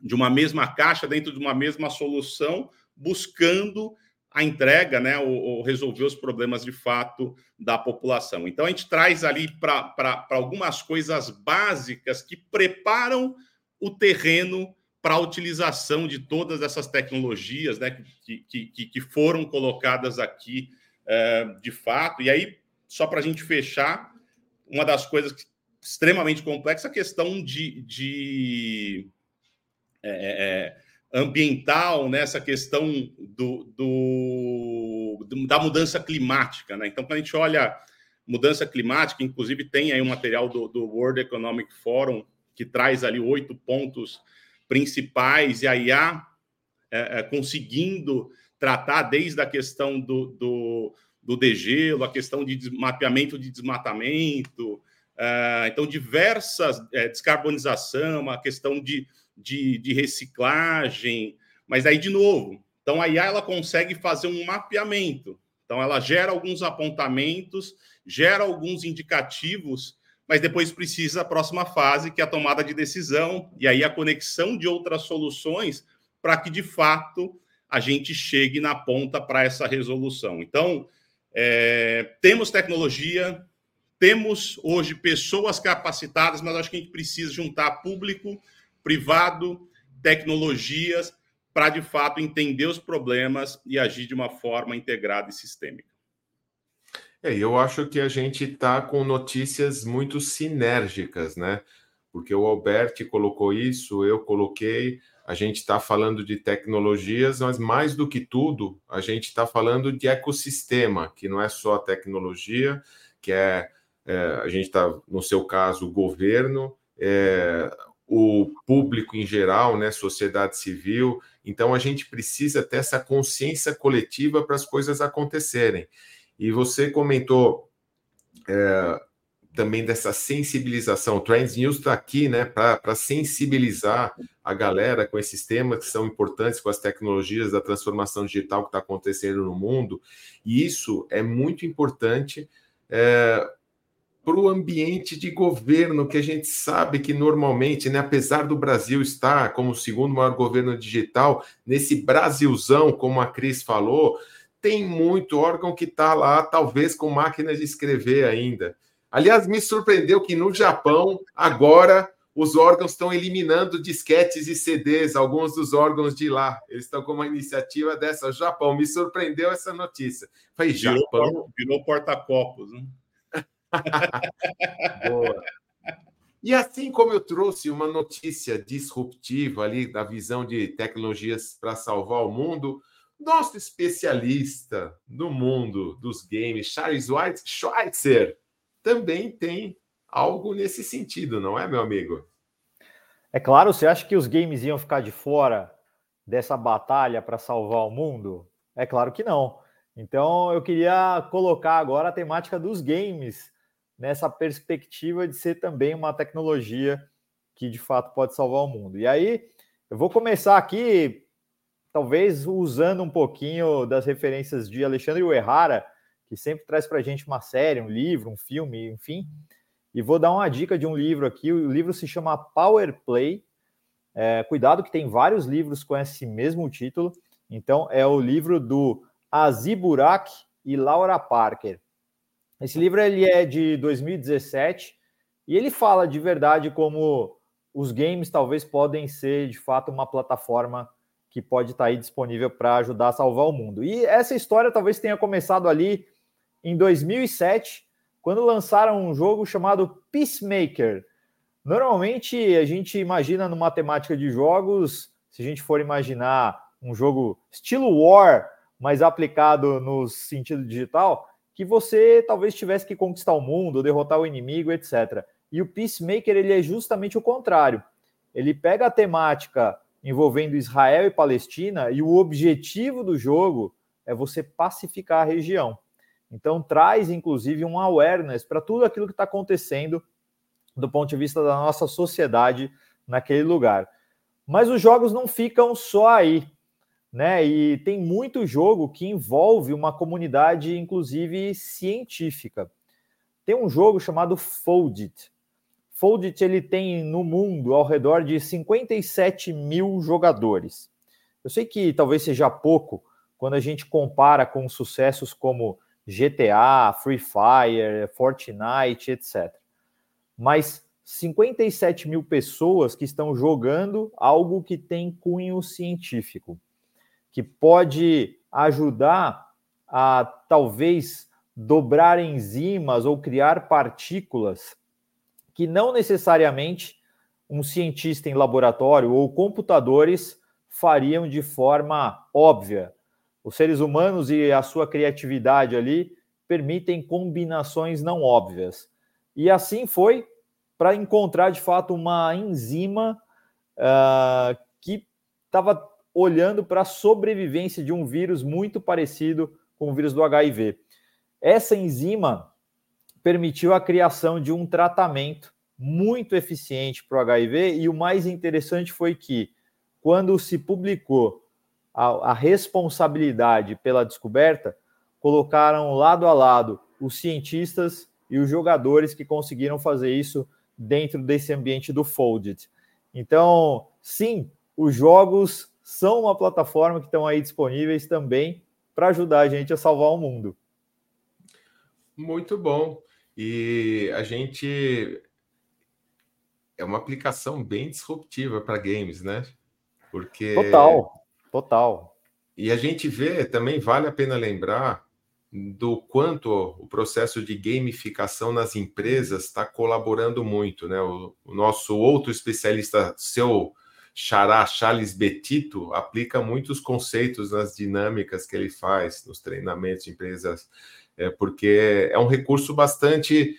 de uma mesma caixa, dentro de uma mesma solução, buscando a entrega, né, ou, ou, resolver os problemas de fato da população. Então, a gente traz ali para algumas coisas básicas que preparam o terreno para a utilização de todas essas tecnologias né, que, que, que foram colocadas aqui é, de fato. E aí, só para a gente fechar, uma das coisas extremamente complexa, a questão de, de é, é, ambiental, nessa né, questão do, do, da mudança climática. Né? Então, quando a gente olha mudança climática, inclusive tem aí um material do, do World Economic Forum que traz ali oito pontos principais, e a IA é, é, conseguindo tratar desde a questão do, do, do degelo, a questão de mapeamento de desmatamento, é, então diversas é, descarbonização, a questão de de, de reciclagem, mas aí, de novo, então a IA ela consegue fazer um mapeamento. Então, ela gera alguns apontamentos, gera alguns indicativos, mas depois precisa a próxima fase, que é a tomada de decisão, e aí a conexão de outras soluções para que, de fato, a gente chegue na ponta para essa resolução. Então, é, temos tecnologia, temos hoje pessoas capacitadas, mas acho que a gente precisa juntar público privado, tecnologias, para de fato entender os problemas e agir de uma forma integrada e sistêmica. É, eu acho que a gente está com notícias muito sinérgicas, né? Porque o Alberti colocou isso, eu coloquei. A gente está falando de tecnologias, mas mais do que tudo, a gente está falando de ecossistema, que não é só a tecnologia, que é, é a gente está, no seu caso, o governo, é, o público em geral, né, sociedade civil. Então a gente precisa ter essa consciência coletiva para as coisas acontecerem. E você comentou, é, também dessa sensibilização. O Trends News está aqui né, para sensibilizar a galera com esses temas que são importantes, com as tecnologias da transformação digital que está acontecendo no mundo. E isso é muito importante é, para o ambiente de governo, que a gente sabe que normalmente, né, apesar do Brasil estar como o segundo maior governo digital, nesse Brasilzão, como a Cris falou, tem muito órgão que está lá, talvez com máquina de escrever ainda. Aliás, me surpreendeu que no Japão, agora, os órgãos estão eliminando disquetes e CDs, alguns dos órgãos de lá. Eles estão com uma iniciativa dessa. O Japão, me surpreendeu essa notícia. Virou, Japão. Virou porta-copos, né? E assim como eu trouxe uma notícia disruptiva ali da visão de tecnologias para salvar o mundo, nosso especialista no mundo dos games, Charles White Schweitzer, também tem algo nesse sentido, não é, meu amigo? É claro, você acha que os games iam ficar de fora dessa batalha para salvar o mundo? É claro que não. Então eu queria colocar agora a temática dos games nessa perspectiva de ser também uma tecnologia que de fato pode salvar o mundo. E aí eu vou começar aqui, talvez usando um pouquinho das referências de Alexandre Uehara, que sempre traz para a gente uma série, um livro, um filme, enfim. E vou dar uma dica de um livro aqui. O livro se chama Power Play. É, cuidado que tem vários livros com esse mesmo título. Então, é o livro do Aziburak e Laura Parker. Esse livro ele é de 2017 e ele fala de verdade como os games talvez podem ser de fato uma plataforma que pode estar aí disponível para ajudar a salvar o mundo. E essa história talvez tenha começado ali em 2007, quando lançaram um jogo chamado Peacemaker. Normalmente a gente imagina numa temática de jogos, se a gente for imaginar um jogo estilo War, mas aplicado no sentido digital, que você talvez tivesse que conquistar o mundo, derrotar o inimigo, etc. E o Peacemaker ele é justamente o contrário. Ele pega a temática envolvendo Israel e Palestina e o objetivo do jogo é você pacificar a região. Então, traz inclusive um awareness para tudo aquilo que está acontecendo do ponto de vista da nossa sociedade naquele lugar. Mas os jogos não ficam só aí, né? E tem muito jogo que envolve uma comunidade, inclusive científica. Tem um jogo chamado Foldit. Foldit ele tem no mundo ao redor de 57 mil jogadores. Eu sei que talvez seja pouco quando a gente compara com sucessos como GTA, Free Fire, Fortnite, etc. Mas 57 mil pessoas que estão jogando algo que tem cunho científico, que pode ajudar a talvez dobrar enzimas ou criar partículas que não necessariamente um cientista em laboratório ou computadores fariam de forma óbvia, os seres humanos e a sua criatividade ali permitem combinações não óbvias. E assim foi para encontrar de fato uma enzima uh, que estava olhando para a sobrevivência de um vírus muito parecido com o vírus do HIV. Essa enzima permitiu a criação de um tratamento muito eficiente para o HIV, e o mais interessante foi que, quando se publicou a, a responsabilidade pela descoberta, colocaram lado a lado os cientistas e os jogadores que conseguiram fazer isso dentro desse ambiente do Folded. Então, sim, os jogos são uma plataforma que estão aí disponíveis também para ajudar a gente a salvar o mundo. Muito bom. E a gente é uma aplicação bem disruptiva para games, né? Porque total. Total. E a gente vê, também vale a pena lembrar do quanto o processo de gamificação nas empresas está colaborando muito, né? O, o, nosso outro especialista, seu xará Charles Betito, aplica muitos conceitos nas dinâmicas que ele faz nos treinamentos de empresas, é, porque é um recurso bastante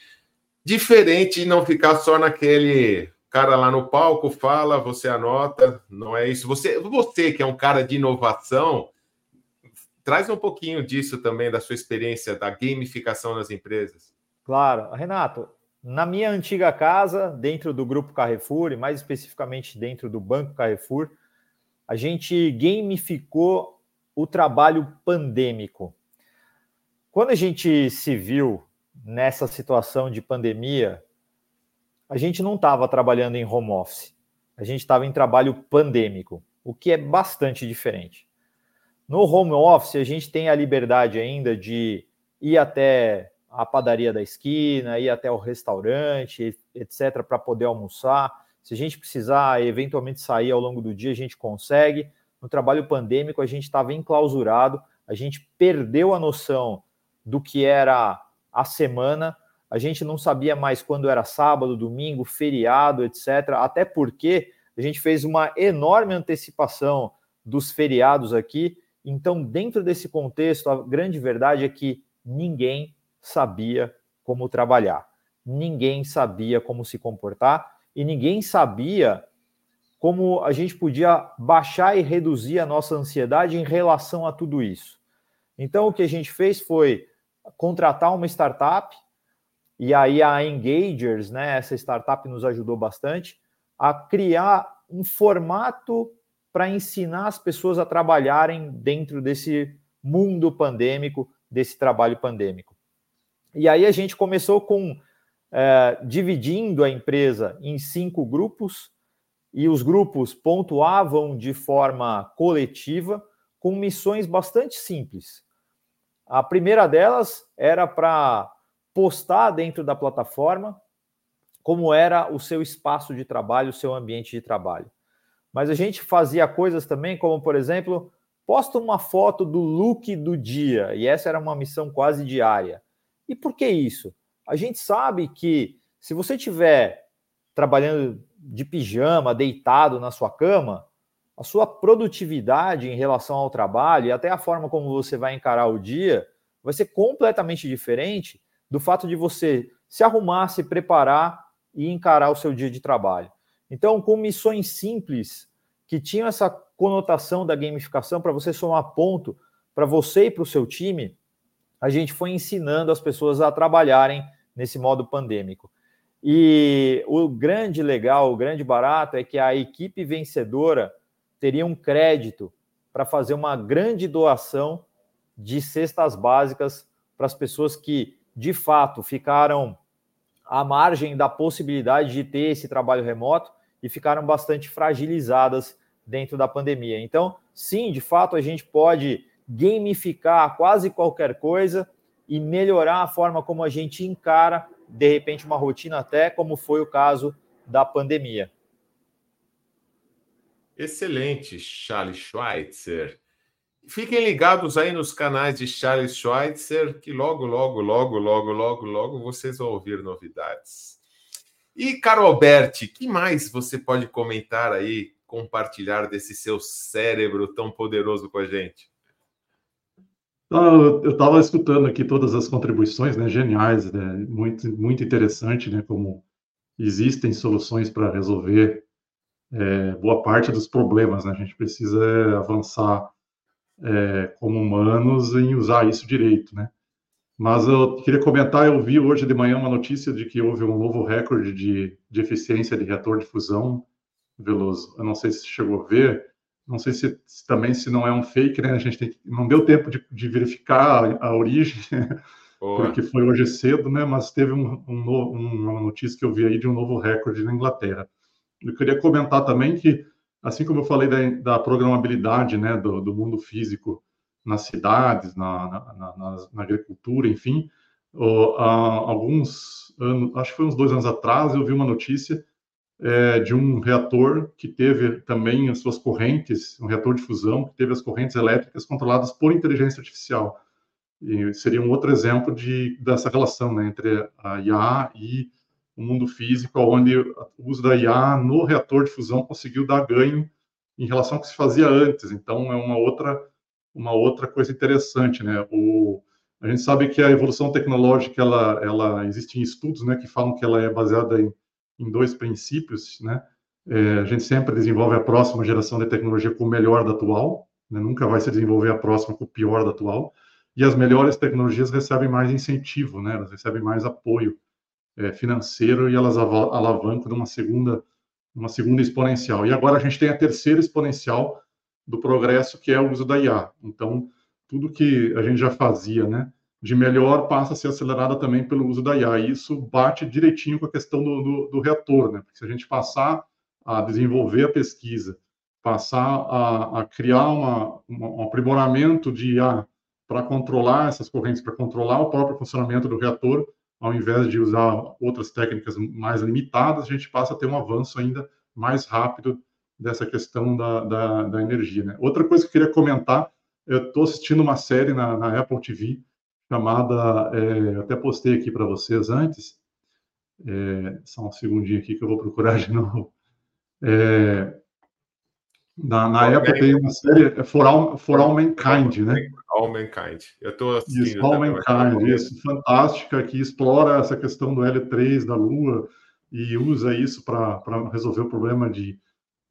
diferente de não ficar só naquele cara lá no palco fala, você anota, não é isso. Você, você que é um cara de inovação, traz um pouquinho disso também da sua experiência da gamificação nas empresas. Claro, Renato, na minha antiga casa, dentro do grupo Carrefour, e mais especificamente dentro do Banco Carrefour, a gente gamificou o trabalho pandêmico. Quando a gente se viu nessa situação de pandemia, a gente não estava trabalhando em home office, a gente estava em trabalho pandêmico, o que é bastante diferente. No home office, a gente tem a liberdade ainda de ir até a padaria da esquina, ir até o restaurante, etc., para poder almoçar. Se a gente precisar eventualmente sair ao longo do dia, a gente consegue. No trabalho pandêmico, a gente estava enclausurado, a gente perdeu a noção do que era a semana, a gente não sabia mais quando era sábado, domingo, feriado, etc. Até porque a gente fez uma enorme antecipação dos feriados aqui. Então, dentro desse contexto, a grande verdade é que ninguém sabia como trabalhar, ninguém sabia como se comportar e ninguém sabia como a gente podia baixar e reduzir a nossa ansiedade em relação a tudo isso. Então, o que a gente fez foi contratar uma startup, e aí a Engagers, né, essa startup nos ajudou bastante, a criar um formato para ensinar as pessoas a trabalharem dentro desse mundo pandêmico, desse trabalho pandêmico. E aí a gente começou com é, dividindo a empresa em cinco grupos, e os grupos pontuavam de forma coletiva com missões bastante simples. A primeira delas era para postar dentro da plataforma como era o seu espaço de trabalho, o seu ambiente de trabalho. Mas a gente fazia coisas também, como por exemplo, posta uma foto do look do dia, e essa era uma missão quase diária. E por que isso? A gente sabe que se você estiver trabalhando de pijama, deitado na sua cama, a sua produtividade em relação ao trabalho e até a forma como você vai encarar o dia vai ser completamente diferente do fato de você se arrumar, se preparar e encarar o seu dia de trabalho. Então, com missões simples que tinham essa conotação da gamificação para você somar ponto para você e para o seu time, a gente foi ensinando as pessoas a trabalharem nesse modo pandêmico. E o grande legal, o grande barato é que a equipe vencedora teria um crédito para fazer uma grande doação de cestas básicas para as pessoas que, de fato, ficaram à margem da possibilidade de ter esse trabalho remoto e ficaram bastante fragilizadas dentro da pandemia. Então, sim, de fato, a gente pode gamificar quase qualquer coisa e melhorar a forma como a gente encara, de repente, uma rotina, até como foi o caso da pandemia. Excelente, Charles Schweitzer. Fiquem ligados aí nos canais de Charles Schweitzer, que logo, logo, logo, logo, logo, logo vocês vão ouvir novidades. E, Carol Alberti, que mais você pode comentar aí, compartilhar desse seu cérebro tão poderoso com a gente? Eu estava escutando aqui todas as contribuições, né, geniais, né, muito, muito interessante, né, como existem soluções para resolver é, boa parte dos problemas, né, a gente precisa avançar é, como humanos em usar isso direito, né. Mas eu queria comentar, eu vi hoje de manhã uma notícia de que houve um novo recorde de, de eficiência de reator de fusão, Veloso, eu não sei se chegou a ver, não sei se, se, também se não é um fake, né? A gente tem, não deu tempo de, de verificar a, a origem, porque foi hoje cedo, né? Mas teve um, um, uma notícia que eu vi aí de um novo recorde na Inglaterra. Eu queria comentar também que, assim como eu falei da, da programabilidade, né, do, do, mundo físico nas cidades, na, na, na, na agricultura, enfim, há alguns anos, acho que foi uns dois anos atrás, eu vi uma notícia é, de um reator que teve também as suas correntes, um reator de fusão que teve as correntes elétricas controladas por inteligência artificial. E seria um outro exemplo de, dessa relação né, entre a IA e o mundo físico, onde o uso da IA no reator de fusão conseguiu dar ganho em relação ao que se fazia antes. Então, é uma outra, uma outra coisa interessante. Né? O, a gente sabe que a evolução tecnológica, ela, ela existem estudos né, que falam que ela é baseada em em dois princípios, né? É, a gente sempre desenvolve a próxima geração de tecnologia com o melhor da atual, né? nunca vai se desenvolver a próxima com o pior da atual. E as melhores tecnologias recebem mais incentivo, né? Elas recebem mais apoio. é, financeiro e elas alavancam numa segunda, uma segunda exponencial. E agora a gente tem a terceira exponencial do progresso, que é o uso da IA. Então, tudo que a gente já fazia, né, de melhor passa a ser acelerada também pelo uso da IA. E isso bate direitinho com a questão do, do, do reator, né? Porque se a gente passar a desenvolver a pesquisa, passar a, a criar uma, uma, um aprimoramento de IA para controlar essas correntes, para controlar o próprio funcionamento do reator, ao invés de usar outras técnicas mais limitadas, a gente passa a ter um avanço ainda mais rápido dessa questão da, da, da energia. Né? Outra coisa que eu queria comentar, eu estou assistindo uma série na, na Apple TV chamada, é, até postei aqui para vocês antes, é, só um segundinho aqui que eu vou procurar de novo. É, na, na Apple tem uma série, é For All, For All Mankind, né? All Mankind. Eu estou assistindo. Isso, All Mankind, isso, fantástica, que explora essa questão do L3 da Lua e usa isso para resolver o problema de,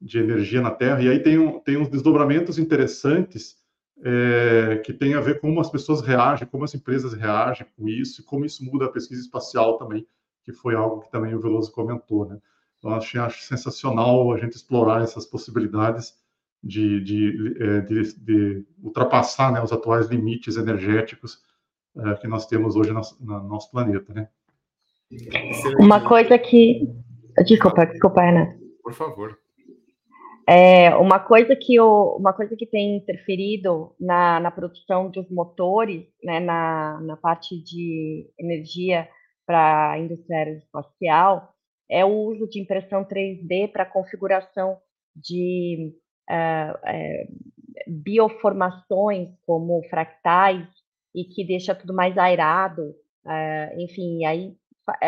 de energia na Terra. E aí tem, um, tem uns desdobramentos interessantes é, que tem a ver com como as pessoas reagem, como as empresas reagem com isso, e como isso muda a pesquisa espacial também, que foi algo que também o Veloso comentou, né? Então, acho, acho sensacional a gente explorar essas possibilidades de, de, é, de, de ultrapassar né, os atuais limites energéticos é, que nós temos hoje no, no nosso planeta, né? Uma coisa que... Desculpa, desculpa, Ana. Por favor. É, uma coisa que o, uma coisa que tem interferido na, na produção dos motores, né, na, na parte de energia para a indústria aeroespacial, é o uso de impressão 3D para configuração de uh, uh, bioformações como fractais e que deixa tudo mais airado, uh, enfim, aí,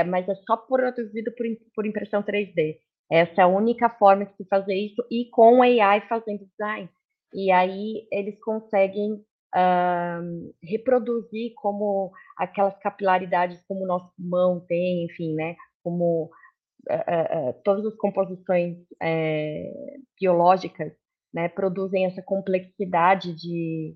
mas é só produzido por, por impressão 3D. Essa é a única forma de se fazer isso e com AI fazendo design. E aí eles conseguem uh, reproduzir como aquelas capilaridades como o nosso pulmão tem, enfim, né? Como uh, uh, todas as composições biológicas né, produzem essa complexidade de,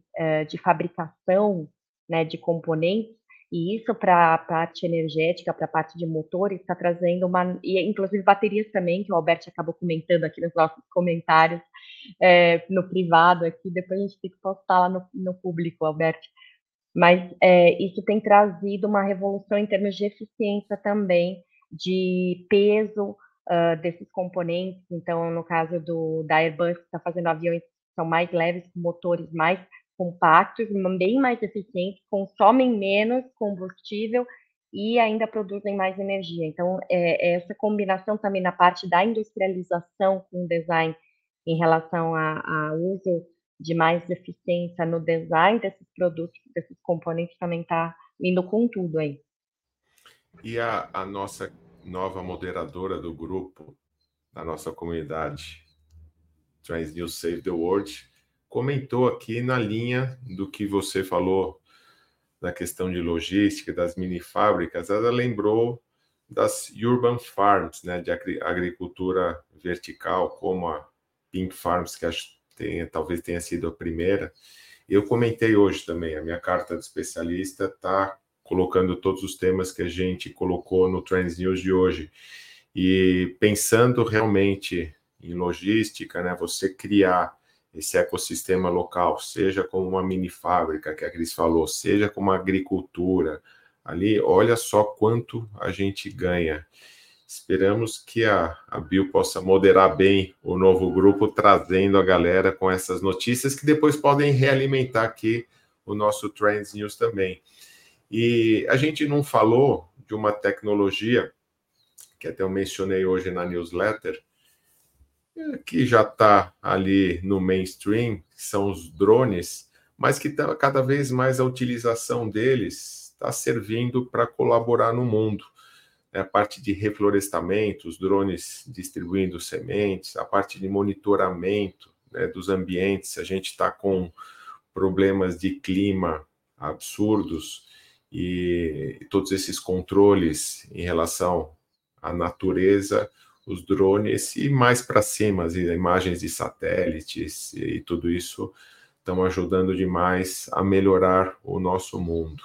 de fabricação né, de componentes e isso para a parte energética, para a parte de motores, está trazendo uma. E inclusive baterias também, que o Alberto acabou comentando aqui nos nossos comentários, é, no privado aqui, depois a gente tem que postar lá no, no público, Alberto. Mas é, isso tem trazido uma revolução em termos de eficiência também, de peso uh, desses componentes. Então, no caso do, da Airbus, que está fazendo aviões que são mais leves, com motores mais compactos, bem mais eficientes, consomem menos combustível e ainda produzem mais energia. Então, é, é essa combinação também na parte da industrialização com o design em relação ao uso de mais eficiência no design desses produtos, desses componentes, também está indo com tudo aí. E a, a nossa nova moderadora do grupo, da nossa comunidade, Trans News Save the World, comentou aqui na linha do que você falou da questão de logística, das mini fábricas, ela lembrou das urban farms, né, de agricultura vertical, como a Pink Farms, que acho que talvez tenha sido a primeira. Eu comentei hoje também, a minha carta de especialista está colocando todos os temas que a gente colocou no Trends News de hoje. E pensando realmente em logística, né, você criar esse ecossistema local, seja como uma mini fábrica, que a Cris falou, seja como agricultura, ali, olha só quanto a gente ganha. Esperamos que a, a Bill possa moderar bem o novo grupo, trazendo a galera com essas notícias que depois podem realimentar aqui o nosso Trends News também. E a gente não falou de uma tecnologia que até eu mencionei hoje na newsletter, que já está ali no mainstream, são os drones, mas que tá, cada vez mais a utilização deles está servindo para colaborar no mundo. É a parte de reflorestamento, os drones distribuindo sementes, a parte de monitoramento né, dos ambientes. A gente está com problemas de clima absurdos e todos esses controles em relação à natureza os drones e mais para cima, as imagens de satélites e tudo isso estão ajudando demais a melhorar o nosso mundo.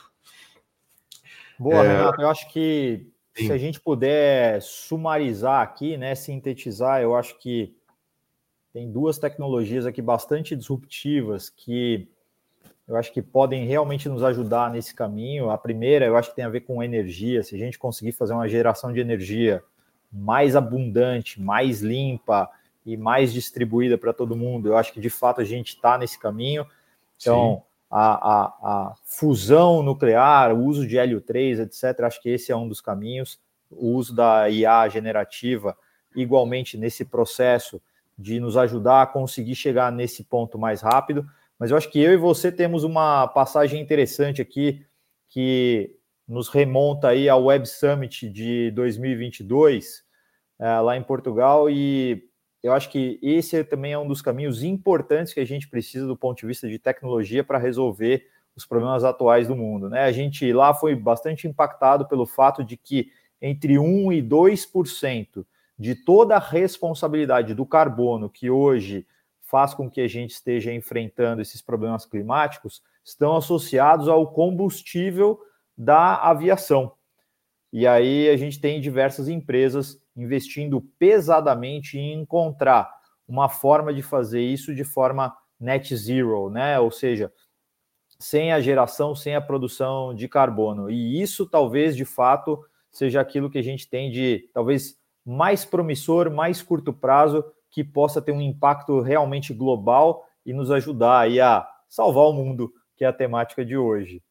Boa, é... Renato, eu acho que Sim. se a gente puder sumarizar aqui, né, sintetizar, eu acho que tem duas tecnologias aqui bastante disruptivas que eu acho que podem realmente nos ajudar nesse caminho. A primeira, eu acho que tem a ver com energia. Se a gente conseguir fazer uma geração de energia mais abundante, mais limpa e mais distribuída para todo mundo, eu acho que de fato a gente está nesse caminho. Então, a, a, a, fusão nuclear, o uso de hélio 3, etc., acho que esse é um dos caminhos. O uso da IA generativa, igualmente nesse processo de nos ajudar a conseguir chegar nesse ponto mais rápido. Mas eu acho que eu e você temos uma passagem interessante aqui que nos remonta aí ao Web Summit de 2022, eh, lá em Portugal, e eu acho que esse também é um dos caminhos importantes que a gente precisa do ponto de vista de tecnologia para resolver os problemas atuais do mundo. Né? A gente lá foi bastante impactado pelo fato de que entre 1 e 2% de toda a responsabilidade do carbono que hoje faz com que a gente esteja enfrentando esses problemas climáticos estão associados ao combustível da aviação. E aí a gente tem diversas empresas investindo pesadamente em encontrar uma forma de fazer isso de forma net zero, né? Ou seja, sem a geração, sem a produção de carbono. E isso talvez de fato seja aquilo que a gente tem de talvez mais promissor, mais curto prazo, que possa ter um impacto realmente global e nos ajudar aí a salvar o mundo, que é a temática de hoje.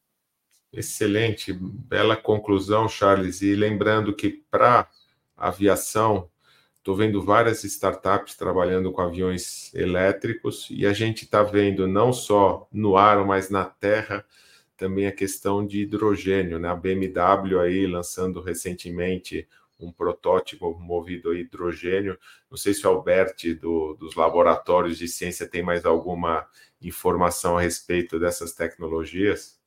Excelente, bela conclusão, Charles. E lembrando que para aviação, estou vendo várias startups trabalhando com aviões elétricos e a gente está vendo não só no ar, mas na terra também a questão de hidrogênio, né? A BMW aí lançando recentemente um protótipo movido a hidrogênio. Não sei se o Alberti do, dos laboratórios de ciência tem mais alguma informação a respeito dessas tecnologias.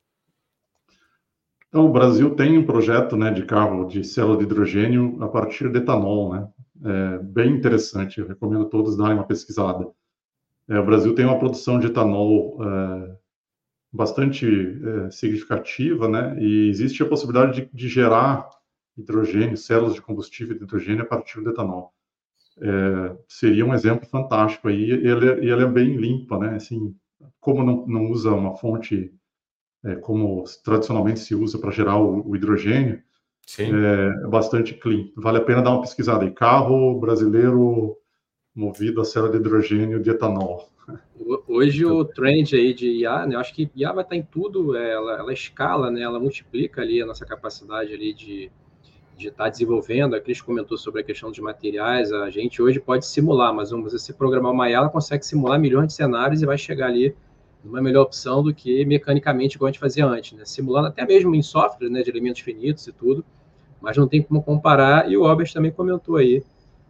Então, o Brasil tem um projeto né, de carro de célula de hidrogênio a partir de etanol, né? É bem interessante, eu recomendo a todos darem uma pesquisada. É, o Brasil tem uma produção de etanol é, bastante é, significativa, né? E existe a possibilidade de, de, gerar hidrogênio, células de combustível de hidrogênio a partir do etanol. É, seria um exemplo fantástico aí, e ele é bem limpa, né? Assim, como não, não usa uma fonte é, como tradicionalmente se usa para gerar o, o hidrogênio, é, é, bastante clean. Vale a pena dar uma pesquisada aí. Carro brasileiro movido a célula de hidrogênio de etanol. Hoje o trend aí de IA, né, eu acho que IA vai estar em tudo, é, ela, ela escala, né, ela multiplica ali a nossa capacidade ali de, de estar desenvolvendo. A Cris comentou sobre a questão de materiais, a gente hoje pode simular, mas vamos se programar uma IA, ela consegue simular milhões de cenários e vai chegar ali uma melhor opção do que mecanicamente, igual a gente fazia antes, né? Simulando até mesmo em software, né, de elementos finitos e tudo, mas não tem como comparar. E o Albert também comentou aí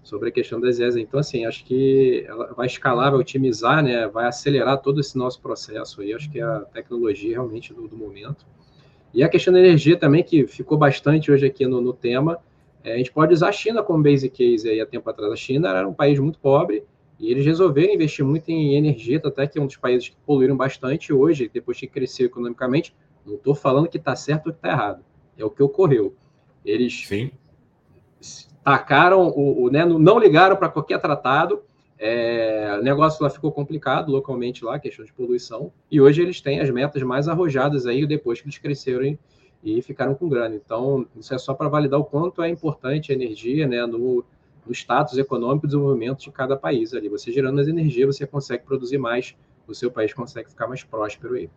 sobre a questão das ESA. Então, assim, acho que ela vai escalar, vai otimizar, né, vai acelerar todo esse nosso processo aí. Acho que é a tecnologia realmente do, do momento. E a questão da energia também, que ficou bastante hoje aqui no, no tema, é, a gente pode usar a China como base case aí há tempo atrás. A China era um país muito pobre, e eles resolveram investir muito em energia, até que é um dos países que poluíram bastante hoje, depois que cresceu economicamente. Não estou falando que está certo ou que está errado. É o que ocorreu. Eles Sim. tacaram, o, o né, não ligaram para qualquer tratado. É, o negócio lá ficou complicado localmente lá, questão de poluição. E hoje eles têm as metas mais arrojadas aí depois que eles cresceram e, ficaram com grana. Então, isso é só para validar o quanto é importante a energia né, no, no status econômico e desenvolvimento de cada país ali. Você gerando mais energia, você consegue produzir mais, o seu país consegue ficar mais próspero aí.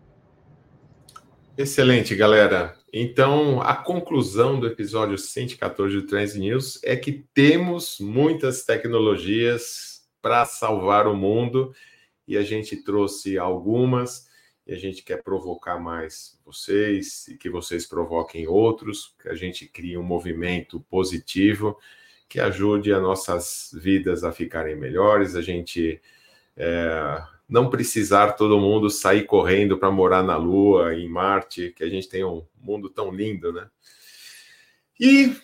Excelente, galera. Então, a conclusão do episódio 114 do Trans News é que temos muitas tecnologias para salvar o mundo e a gente trouxe algumas e a gente quer provocar mais vocês e que vocês provoquem outros, que a gente crie um movimento positivo que ajude as nossas vidas a ficarem melhores, a gente é, não precisar todo mundo sair correndo para morar na Lua, em Marte, que a gente tem um mundo tão lindo, né? E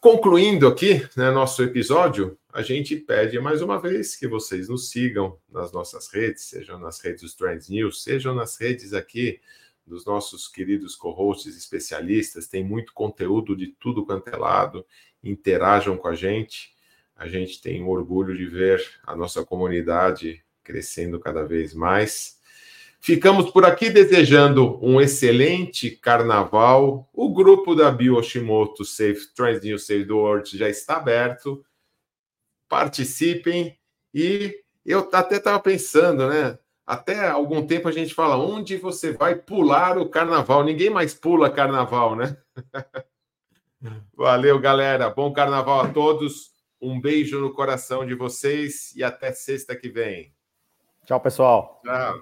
concluindo aqui, né, nosso episódio, a gente pede mais uma vez que vocês nos sigam nas nossas redes, sejam nas redes dos Trends News, sejam nas redes aqui dos nossos queridos co-hosts especialistas. Tem muito conteúdo de tudo quanto é lado. Interajam com a gente. A gente tem orgulho de ver a nossa comunidade crescendo cada vez mais. Ficamos por aqui desejando um excelente carnaval. O grupo da Bioshimoto Safe Trans New Save the World já está aberto. Participem e eu até estava pensando, né? Até algum tempo a gente fala onde você vai pular o carnaval. Ninguém mais pula carnaval, né? Valeu, galera. Bom carnaval a todos. Um beijo no coração de vocês e até sexta que vem. Tchau, pessoal. Tchau.